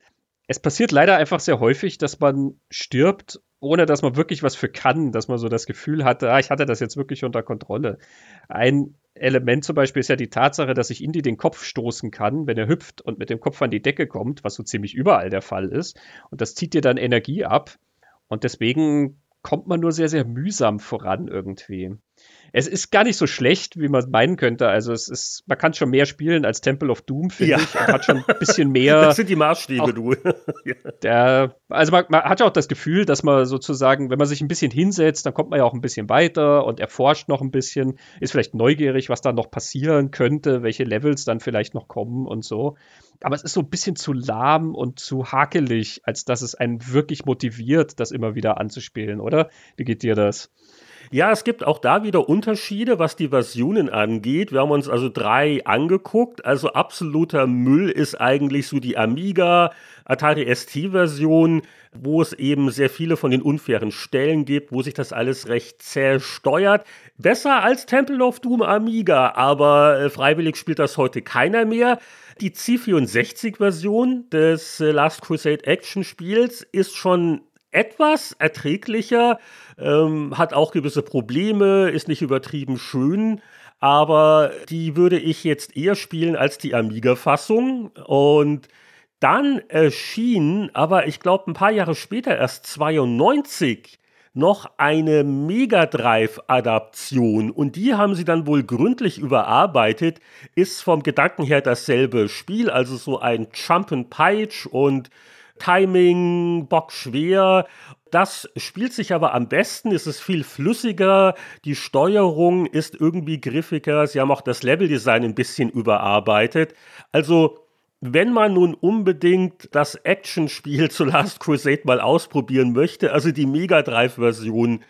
S1: es passiert leider einfach sehr häufig, dass man stirbt, ohne dass man wirklich was für kann, dass man so das Gefühl hatte, ah, ich hatte das jetzt wirklich unter Kontrolle. Ein Element zum Beispiel ist ja die Tatsache, dass ich Indy den Kopf stoßen kann, wenn er hüpft und mit dem Kopf an die Decke kommt, was so ziemlich überall der Fall ist. Und das zieht dir dann Energie ab. Und deswegen kommt man nur sehr, sehr mühsam voran irgendwie es ist gar nicht so schlecht, wie man meinen könnte. Also es ist, man kann schon mehr spielen als Temple of Doom, finde ja. ich. Und hat schon ein bisschen mehr.
S2: Das sind die Maßstäbe, auch, du.
S1: der, also man, man, hat ja auch das Gefühl, dass man sozusagen, wenn man sich ein bisschen hinsetzt, dann kommt man ja auch ein bisschen weiter und erforscht noch ein bisschen, ist vielleicht neugierig, was da noch passieren könnte, welche Levels dann vielleicht noch kommen und so. Aber es ist so ein bisschen zu lahm und zu hakelig, als dass es einen wirklich motiviert, das immer wieder anzuspielen, oder? Wie geht dir das?
S2: Ja, es gibt auch da wieder Unterschiede, was die Versionen angeht. Wir haben uns also drei angeguckt. Also absoluter Müll ist eigentlich so die Amiga Atari ST-Version, wo es eben sehr viele von den unfairen Stellen gibt, wo sich das alles recht zäh steuert. Besser als Temple of Doom Amiga, aber äh, freiwillig spielt das heute keiner mehr. Die C64-Version des äh, Last Crusade Action Spiels ist schon etwas erträglicher, ähm, hat auch gewisse Probleme, ist nicht übertrieben schön, aber die würde ich jetzt eher spielen als die Amiga-Fassung. Und dann erschien, aber ich glaube ein paar Jahre später, erst 92, noch eine Mega Drive-Adaption und die haben sie dann wohl gründlich überarbeitet. Ist vom Gedanken her dasselbe Spiel, also so ein Jump and Peitsch und Timing, Bock schwer. Das spielt sich aber am besten, es ist viel flüssiger, die Steuerung ist irgendwie griffiger, sie haben auch das Leveldesign ein bisschen überarbeitet. Also wenn man nun unbedingt das Actionspiel zu Last Crusade mal ausprobieren möchte, also die Mega Drive-Version,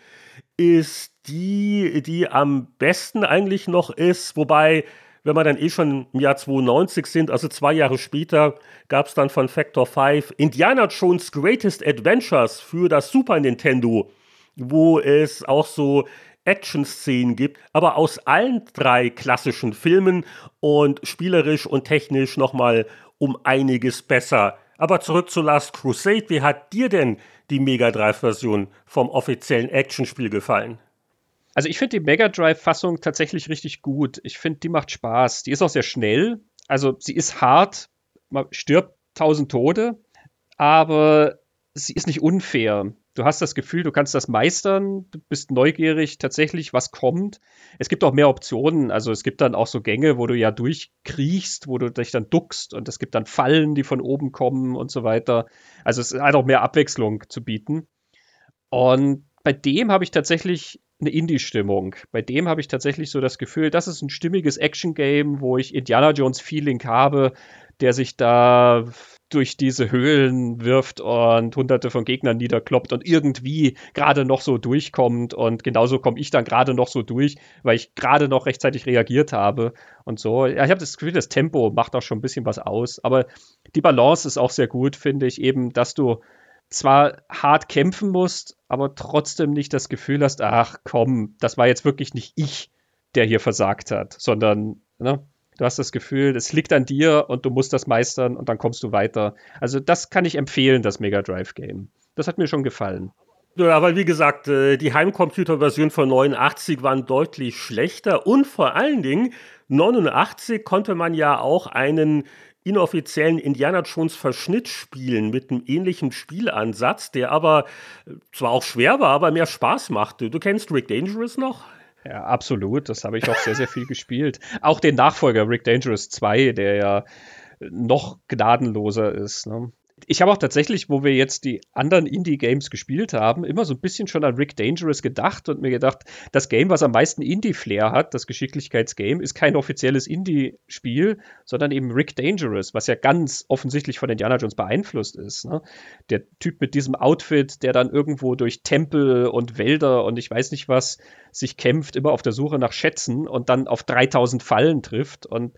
S2: ist die, die am besten eigentlich noch ist, wobei wenn wir dann eh schon im Jahr 92 sind, also zwei Jahre später, gab es dann von Factor 5 Indiana Jones Greatest Adventures für das Super Nintendo, wo es auch so Action-Szenen gibt, aber aus allen drei klassischen Filmen und spielerisch und technisch nochmal um einiges besser. Aber zurück zu Last Crusade. Wie hat dir denn die Mega Drive-Version vom offiziellen Actionspiel gefallen?
S1: Also ich finde die Mega Drive-Fassung tatsächlich richtig gut. Ich finde, die macht Spaß. Die ist auch sehr schnell. Also sie ist hart, man stirbt tausend Tode, aber sie ist nicht unfair. Du hast das Gefühl, du kannst das meistern, du bist neugierig tatsächlich, was kommt. Es gibt auch mehr Optionen, also es gibt dann auch so Gänge, wo du ja durchkriechst, wo du dich dann duckst und es gibt dann Fallen, die von oben kommen und so weiter. Also es hat auch mehr Abwechslung zu bieten. Und bei dem habe ich tatsächlich eine Indie-Stimmung. Bei dem habe ich tatsächlich so das Gefühl, das ist ein stimmiges Action-Game, wo ich Indiana Jones-Feeling habe, der sich da durch diese Höhlen wirft und hunderte von Gegnern niederkloppt und irgendwie gerade noch so durchkommt. Und genauso komme ich dann gerade noch so durch, weil ich gerade noch rechtzeitig reagiert habe und so. Ja, ich habe das Gefühl, das Tempo macht auch schon ein bisschen was aus. Aber die Balance ist auch sehr gut, finde ich, eben, dass du zwar hart kämpfen musst, aber trotzdem nicht das Gefühl hast, ach komm, das war jetzt wirklich nicht ich, der hier versagt hat, sondern ne, du hast das Gefühl, es liegt an dir und du musst das meistern und dann kommst du weiter. Also das kann ich empfehlen, das Mega Drive Game. Das hat mir schon gefallen.
S2: Ja, aber wie gesagt, äh, die Heimcomputer-Version von 89 waren deutlich schlechter und vor allen Dingen 89 konnte man ja auch einen inoffiziellen Indiana Jones Verschnitt spielen mit einem ähnlichen Spielansatz, der aber äh, zwar auch schwer war, aber mehr Spaß machte. Du kennst Rick Dangerous noch?
S1: Ja, absolut. Das habe ich auch sehr, sehr viel gespielt. Auch den Nachfolger Rick Dangerous 2, der ja noch gnadenloser ist. Ne? Ich habe auch tatsächlich, wo wir jetzt die anderen Indie-Games gespielt haben, immer so ein bisschen schon an Rick Dangerous gedacht und mir gedacht, das Game, was am meisten Indie-Flair hat, das Geschicklichkeitsgame, ist kein offizielles Indie-Spiel, sondern eben Rick Dangerous, was ja ganz offensichtlich von Indiana Jones beeinflusst ist. Ne? Der Typ mit diesem Outfit, der dann irgendwo durch Tempel und Wälder und ich weiß nicht was sich kämpft, immer auf der Suche nach Schätzen und dann auf 3000 Fallen trifft und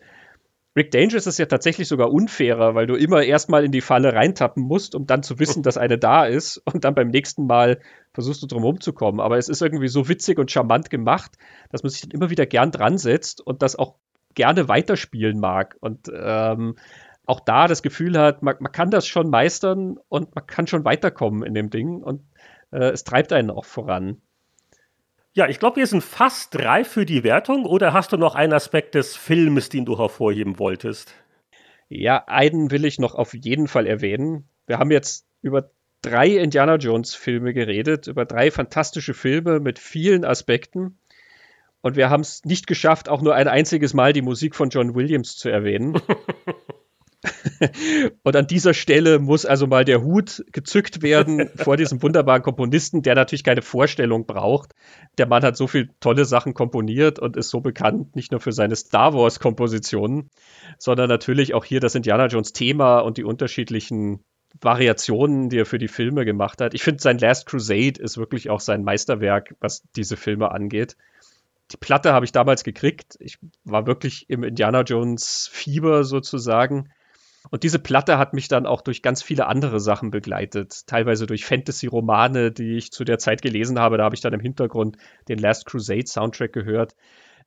S1: Rick Dangerous ist ja tatsächlich sogar unfairer, weil du immer erstmal in die Falle reintappen musst, um dann zu wissen, dass eine da ist und dann beim nächsten Mal versuchst du drum rumzukommen. Aber es ist irgendwie so witzig und charmant gemacht, dass man sich dann immer wieder gern dran setzt und das auch gerne weiterspielen mag. Und ähm, auch da das Gefühl hat, man, man, kann das schon meistern und man kann schon weiterkommen in dem Ding und äh, es treibt einen auch voran.
S2: Ja, ich glaube, wir sind fast drei für die Wertung. Oder hast du noch einen Aspekt des Films, den du hervorheben wolltest?
S1: Ja, einen will ich noch auf jeden Fall erwähnen. Wir haben jetzt über drei Indiana Jones Filme geredet, über drei fantastische Filme mit vielen Aspekten. Und wir haben es nicht geschafft, auch nur ein einziges Mal die Musik von John Williams zu erwähnen. Und an dieser Stelle muss also mal der Hut gezückt werden vor diesem wunderbaren Komponisten, der natürlich keine Vorstellung braucht. Der Mann hat so viele tolle Sachen komponiert und ist so bekannt, nicht nur für seine Star Wars-Kompositionen, sondern natürlich auch hier das Indiana Jones-Thema und die unterschiedlichen Variationen, die er für die Filme gemacht hat. Ich finde, sein Last Crusade ist wirklich auch sein Meisterwerk, was diese Filme angeht die Platte habe ich damals gekriegt. Ich war wirklich im Indiana Jones Fieber sozusagen. Und diese Platte hat mich dann auch durch ganz viele andere Sachen begleitet. Teilweise durch Fantasy-Romane, die ich zu der Zeit gelesen habe. Da habe ich dann im Hintergrund den Last Crusade Soundtrack gehört.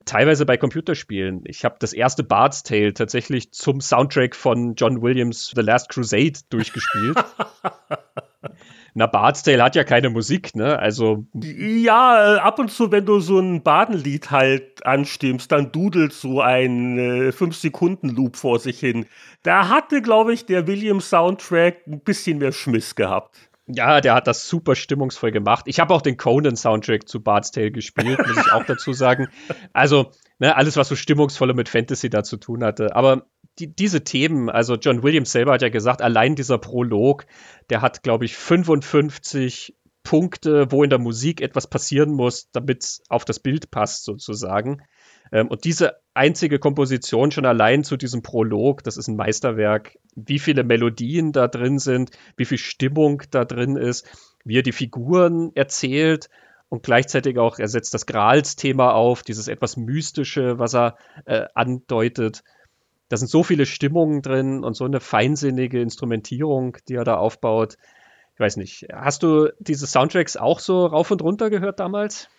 S1: Teilweise bei Computerspielen. Ich habe das erste Bard's Tale tatsächlich zum Soundtrack von John Williams The Last Crusade durchgespielt. Na, Bard's Tale hat ja keine Musik, ne? Also.
S2: Ja, äh, ab und zu, wenn du so ein Badenlied halt anstimmst, dann dudelt so ein äh, 5-Sekunden-Loop vor sich hin. Da hatte, glaube ich, der Williams-Soundtrack ein bisschen mehr Schmiss gehabt.
S1: Ja, der hat das super stimmungsvoll gemacht. Ich habe auch den Conan-Soundtrack zu Bard's Tale gespielt, muss ich auch dazu sagen. Also, ne, alles, was so stimmungsvoller mit Fantasy da zu tun hatte. Aber die, diese Themen, also John Williams selber hat ja gesagt, allein dieser Prolog, der hat, glaube ich, 55 Punkte, wo in der Musik etwas passieren muss, damit es auf das Bild passt, sozusagen. Ähm, und diese einzige Komposition schon allein zu diesem Prolog, das ist ein Meisterwerk, wie viele Melodien da drin sind, wie viel Stimmung da drin ist, wie er die Figuren erzählt und gleichzeitig auch, er setzt das Grals-Thema auf, dieses etwas Mystische, was er äh, andeutet. Da sind so viele Stimmungen drin und so eine feinsinnige Instrumentierung, die er da aufbaut. Ich weiß nicht, hast du diese Soundtracks auch so rauf und runter gehört damals?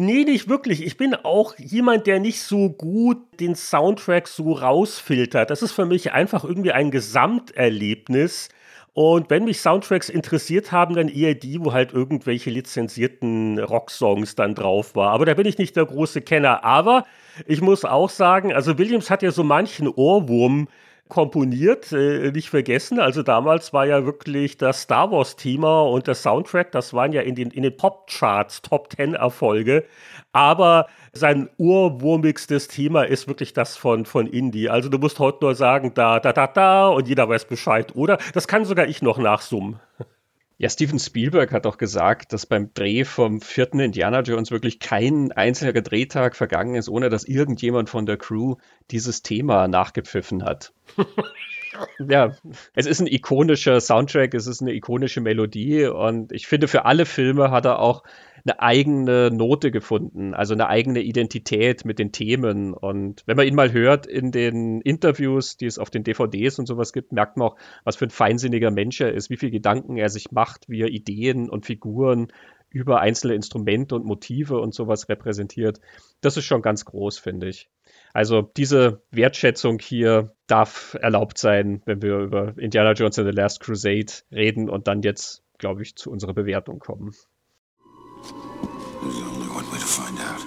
S2: Nee, nicht wirklich. Ich bin auch jemand, der nicht so gut den Soundtrack so rausfiltert. Das ist für mich einfach irgendwie ein Gesamterlebnis. Und wenn mich Soundtracks interessiert haben, dann eher die, wo halt irgendwelche lizenzierten Rocksongs dann drauf war. Aber da bin ich nicht der große Kenner. Aber ich muss auch sagen, also Williams hat ja so manchen Ohrwurm komponiert, äh, nicht vergessen. Also damals war ja wirklich das Star Wars-Thema und der Soundtrack, das waren ja in den, in den Pop-Charts Top Ten Erfolge. Aber sein urwurmigstes Thema ist wirklich das von, von Indie. Also du musst heute nur sagen, da, da, da, da und jeder weiß Bescheid, oder? Das kann sogar ich noch nachsummen.
S1: Ja, Steven Spielberg hat auch gesagt, dass beim Dreh vom vierten Indiana Jones wirklich kein einziger Drehtag vergangen ist, ohne dass irgendjemand von der Crew dieses Thema nachgepfiffen hat. ja, es ist ein ikonischer Soundtrack, es ist eine ikonische Melodie und ich finde, für alle Filme hat er auch eine eigene Note gefunden, also eine eigene Identität mit den Themen. Und wenn man ihn mal hört in den Interviews, die es auf den DVDs und sowas gibt, merkt man auch, was für ein feinsinniger Mensch er ist, wie viele Gedanken er sich macht, wie er Ideen und Figuren über einzelne Instrumente und Motive und sowas repräsentiert. Das ist schon ganz groß, finde ich. Also diese Wertschätzung hier darf erlaubt sein, wenn wir über Indiana Jones and the Last Crusade reden und dann jetzt, glaube ich, zu unserer Bewertung kommen. There's only one way to find out.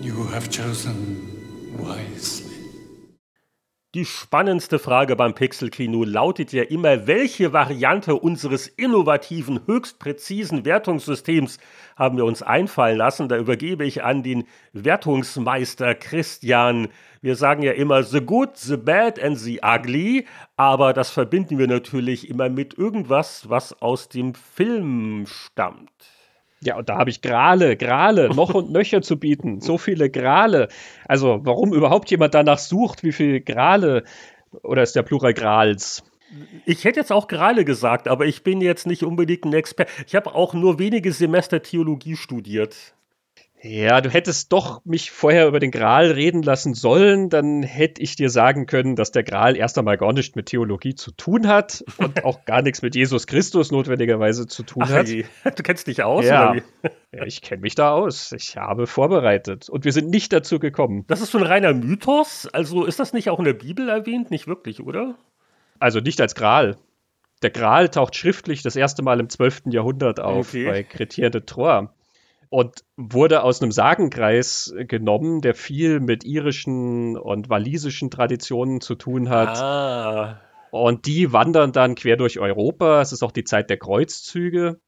S2: You have chosen wisely. Die spannendste Frage beim Pixelkino lautet ja immer, welche Variante unseres innovativen, höchst präzisen Wertungssystems haben wir uns einfallen lassen? Da übergebe ich an den Wertungsmeister Christian. Wir sagen ja immer the good, the bad and the ugly, aber das verbinden wir natürlich immer mit irgendwas, was aus dem Film stammt.
S1: Ja, und da habe ich Grale, Grale, noch und nöcher zu bieten. So viele Grale. Also, warum überhaupt jemand danach sucht, wie viel Grale oder ist der Plural Grals?
S2: Ich hätte jetzt auch Grale gesagt, aber ich bin jetzt nicht unbedingt ein Experte. Ich habe auch nur wenige Semester Theologie studiert.
S1: Ja, du hättest doch mich vorher über den Gral reden lassen sollen, dann hätte ich dir sagen können, dass der Gral erst einmal gar nichts mit Theologie zu tun hat und auch gar nichts mit Jesus Christus notwendigerweise zu tun Ach, hat.
S2: Du kennst dich aus?
S1: Ja, ja ich kenne mich da aus. Ich habe vorbereitet und wir sind nicht dazu gekommen.
S2: Das ist so ein reiner Mythos? Also ist das nicht auch in der Bibel erwähnt? Nicht wirklich, oder?
S1: Also nicht als Gral. Der Gral taucht schriftlich das erste Mal im 12. Jahrhundert auf okay. bei Chrétien de Troyes und wurde aus einem Sagenkreis genommen, der viel mit irischen und walisischen Traditionen zu tun hat. Ah. Und die wandern dann quer durch Europa. Es ist auch die Zeit der Kreuzzüge.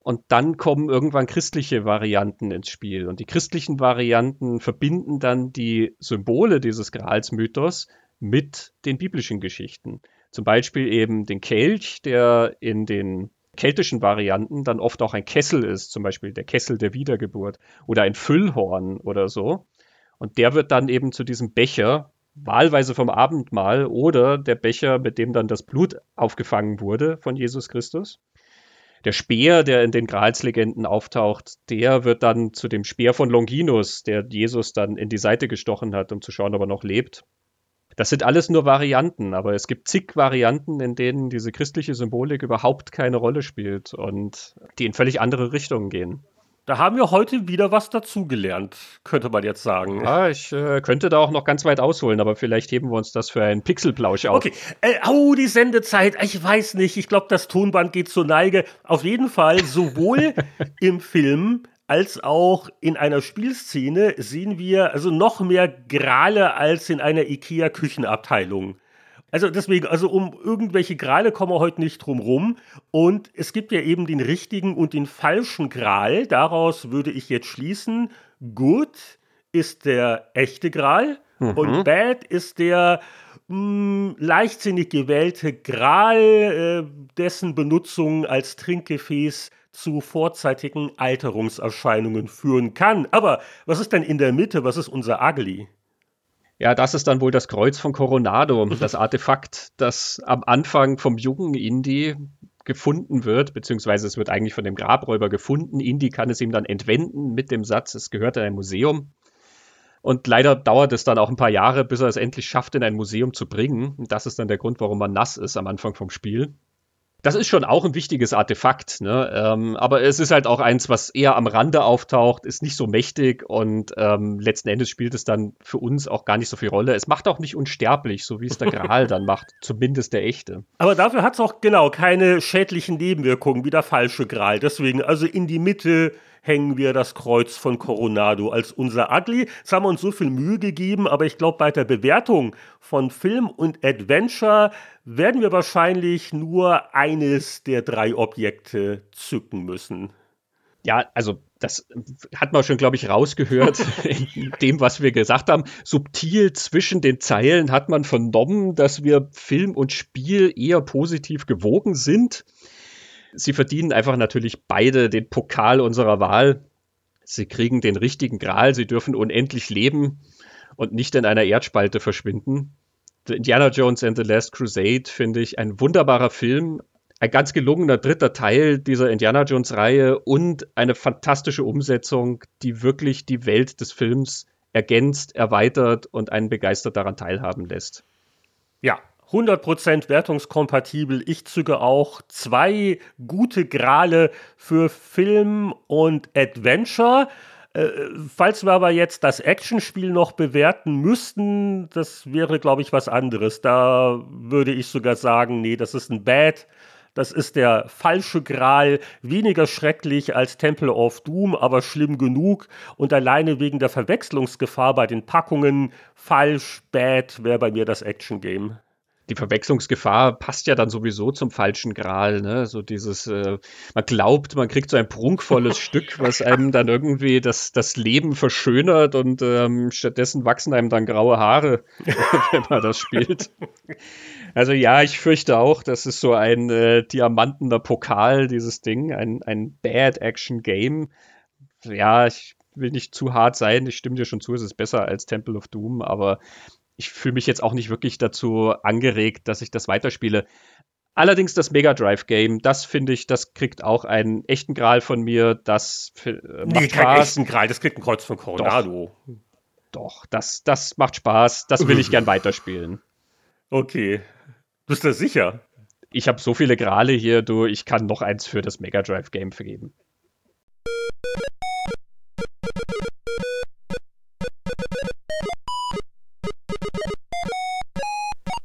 S1: Und dann kommen irgendwann christliche Varianten ins Spiel. Und die christlichen Varianten verbinden dann die Symbole dieses Gralsmythos mit den biblischen Geschichten. Zum Beispiel eben den Kelch, der in den keltischen Varianten dann oft auch ein Kessel ist, zum Beispiel der Kessel der Wiedergeburt oder ein Füllhorn oder so. Und der wird dann eben zu diesem Becher, wahlweise vom Abendmahl oder der Becher, mit dem dann das Blut aufgefangen wurde von Jesus Christus. Der Speer, der in den Gralslegenden auftaucht, der wird dann zu dem Speer von Longinus, der Jesus dann in die Seite gestochen hat, um zu schauen, ob er noch lebt. Das sind alles nur Varianten, aber es gibt zig Varianten, in denen diese christliche Symbolik überhaupt keine Rolle spielt und die in völlig andere Richtungen gehen.
S2: Da haben wir heute wieder was dazugelernt, könnte man jetzt sagen.
S1: Ja, ich äh, könnte da auch noch ganz weit ausholen, aber vielleicht heben wir uns das für einen Pixelplausch auf.
S2: Okay, äh, oh, die Sendezeit, ich weiß nicht, ich glaube, das Tonband geht zur Neige. Auf jeden Fall, sowohl im Film als auch in einer Spielszene sehen wir also noch mehr Grale als in einer IKEA-Küchenabteilung. Also deswegen, also um irgendwelche Grale kommen wir heute nicht drum rum. Und es gibt ja eben den richtigen und den falschen Gral. Daraus würde ich jetzt schließen, good ist der echte Gral mhm. und bad ist der mh, hm, leichtsinnig gewählte Gral, äh, dessen Benutzung als Trinkgefäß zu vorzeitigen Alterungserscheinungen führen kann. Aber was ist denn in der Mitte? Was ist unser Ugly?
S1: Ja, das ist dann wohl das Kreuz von Coronado, das Artefakt, das am Anfang vom jungen Indy gefunden wird, beziehungsweise es wird eigentlich von dem Grabräuber gefunden. Indy kann es ihm dann entwenden mit dem Satz, es gehört in ein Museum. Und leider dauert es dann auch ein paar Jahre, bis er es endlich schafft, in ein Museum zu bringen. Und das ist dann der Grund, warum man nass ist am Anfang vom Spiel das ist schon auch ein wichtiges Artefakt, ne? Ähm, aber es ist halt auch eins, was eher am Rande auftaucht, ist nicht so mächtig und ähm, letzten Endes spielt es dann für uns auch gar nicht so viel Rolle. Es macht auch nicht unsterblich, so wie es der Gral dann macht, zumindest der echte.
S2: Aber dafür hat es auch genau keine schädlichen Nebenwirkungen wie der falsche Gral. Deswegen also in die Mitte hängen wir das Kreuz von Coronado als unser Ugly. Jetzt haben wir uns so viel Mühe gegeben, aber ich glaube, bei der Bewertung von Film und Adventure werden wir wahrscheinlich nur eines der drei Objekte zücken müssen.
S1: Ja, also das hat man schon, glaube ich, rausgehört in dem, was wir gesagt haben. Subtil zwischen den Zeilen hat man vernommen, dass wir Film und Spiel eher positiv gewogen sind. Sie verdienen einfach natürlich beide den Pokal unserer Wahl. Sie kriegen den richtigen Gral, sie dürfen unendlich leben und nicht in einer Erdspalte verschwinden. The Indiana Jones and the Last Crusade finde ich ein wunderbarer Film, ein ganz gelungener dritter Teil dieser Indiana Jones Reihe und eine fantastische Umsetzung, die wirklich die Welt des Films ergänzt, erweitert und einen begeistert daran teilhaben lässt.
S2: Ja, 100% wertungskompatibel. Ich züge auch zwei gute Grale für Film und Adventure. Äh, falls wir aber jetzt das Actionspiel noch bewerten müssten, das wäre, glaube ich, was anderes. Da würde ich sogar sagen, nee, das ist ein Bad. Das ist der falsche Gral, weniger schrecklich als Temple of Doom, aber schlimm genug. Und alleine wegen der Verwechslungsgefahr bei den Packungen, falsch, bad, wäre bei mir das Action-Game
S1: die Verwechslungsgefahr passt ja dann sowieso zum falschen Gral. Ne? So dieses, äh, man glaubt, man kriegt so ein prunkvolles Stück, was einem dann irgendwie das, das Leben verschönert und ähm, stattdessen wachsen einem dann graue Haare, wenn man das spielt. Also ja, ich fürchte auch, das ist so ein äh, diamantener Pokal, dieses Ding, ein, ein Bad-Action-Game. Ja, ich will nicht zu hart sein, ich stimme dir schon zu, es ist besser als Temple of Doom, aber ich fühle mich jetzt auch nicht wirklich dazu angeregt, dass ich das weiterspiele. Allerdings das Mega Drive Game, das finde ich, das kriegt auch einen echten Gral von mir. Das
S2: äh, macht nee, keinen echten Gral, das kriegt ein Kreuz von Coronado.
S1: Doch, doch, das, das macht Spaß. Das will ich gern weiterspielen.
S2: Okay. Bist du sicher?
S1: Ich habe so viele Grale hier, du, ich kann noch eins für das Mega Drive Game vergeben.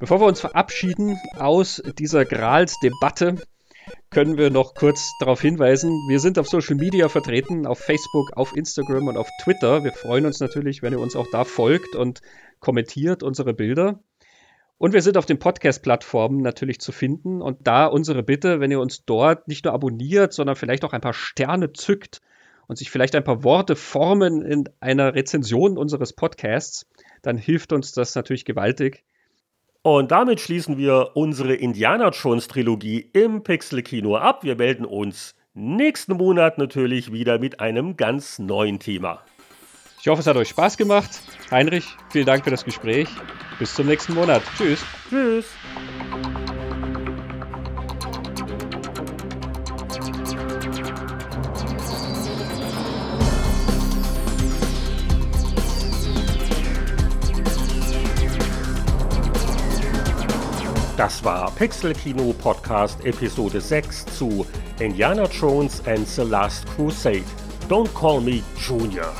S1: Bevor wir uns verabschieden aus dieser Grals-Debatte, können wir noch kurz darauf hinweisen, wir sind auf Social Media vertreten, auf Facebook, auf Instagram und auf Twitter. Wir freuen uns natürlich, wenn ihr uns auch da folgt und kommentiert unsere Bilder. Und wir sind auf den Podcast-Plattformen natürlich zu finden. Und da unsere Bitte, wenn ihr uns dort nicht nur abonniert, sondern vielleicht auch ein paar Sterne zückt und sich vielleicht ein paar Worte formen in einer Rezension unseres Podcasts, dann hilft uns das natürlich gewaltig.
S2: Und damit schließen wir unsere Indiana Jones Trilogie im Pixel Kino ab. Wir melden uns nächsten Monat natürlich wieder mit einem ganz neuen Thema.
S1: Ich hoffe, es hat euch Spaß gemacht. Heinrich, vielen Dank für das Gespräch. Bis zum nächsten Monat. Tschüss.
S2: Tschüss. Das war Pixel Kino Podcast Episode 6 zu Indiana Jones and the Last Crusade. Don't call me Junior.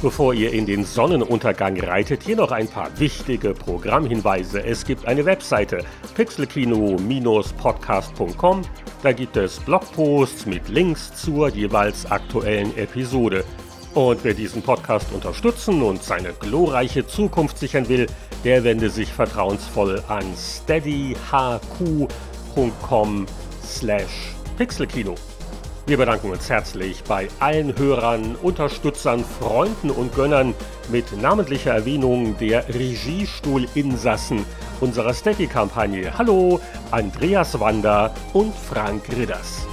S2: Bevor ihr in den Sonnenuntergang reitet, hier noch ein paar wichtige Programmhinweise. Es gibt eine Webseite pixelkino-podcast.com. Da gibt es Blogposts mit Links zur jeweils aktuellen Episode. Und wer diesen Podcast unterstützen und seine glorreiche Zukunft sichern will, der wende sich vertrauensvoll an steadyhq.com slash pixelkino. Wir bedanken uns herzlich bei allen Hörern, Unterstützern, Freunden und Gönnern mit namentlicher Erwähnung der Regiestuhl-Insassen unserer Steady-Kampagne. Hallo, Andreas Wander und Frank Ridders.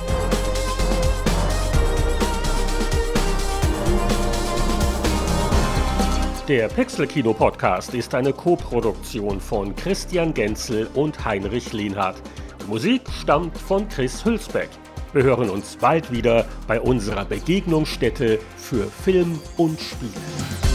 S2: Der Pixel Kino Podcast ist eine Koproduktion von Christian Genzel und Heinrich Lehnhardt. Die Musik stammt von Chris Hülsbeck. Wir hören uns bald wieder bei unserer Begegnungsstätte für Film und Spiel.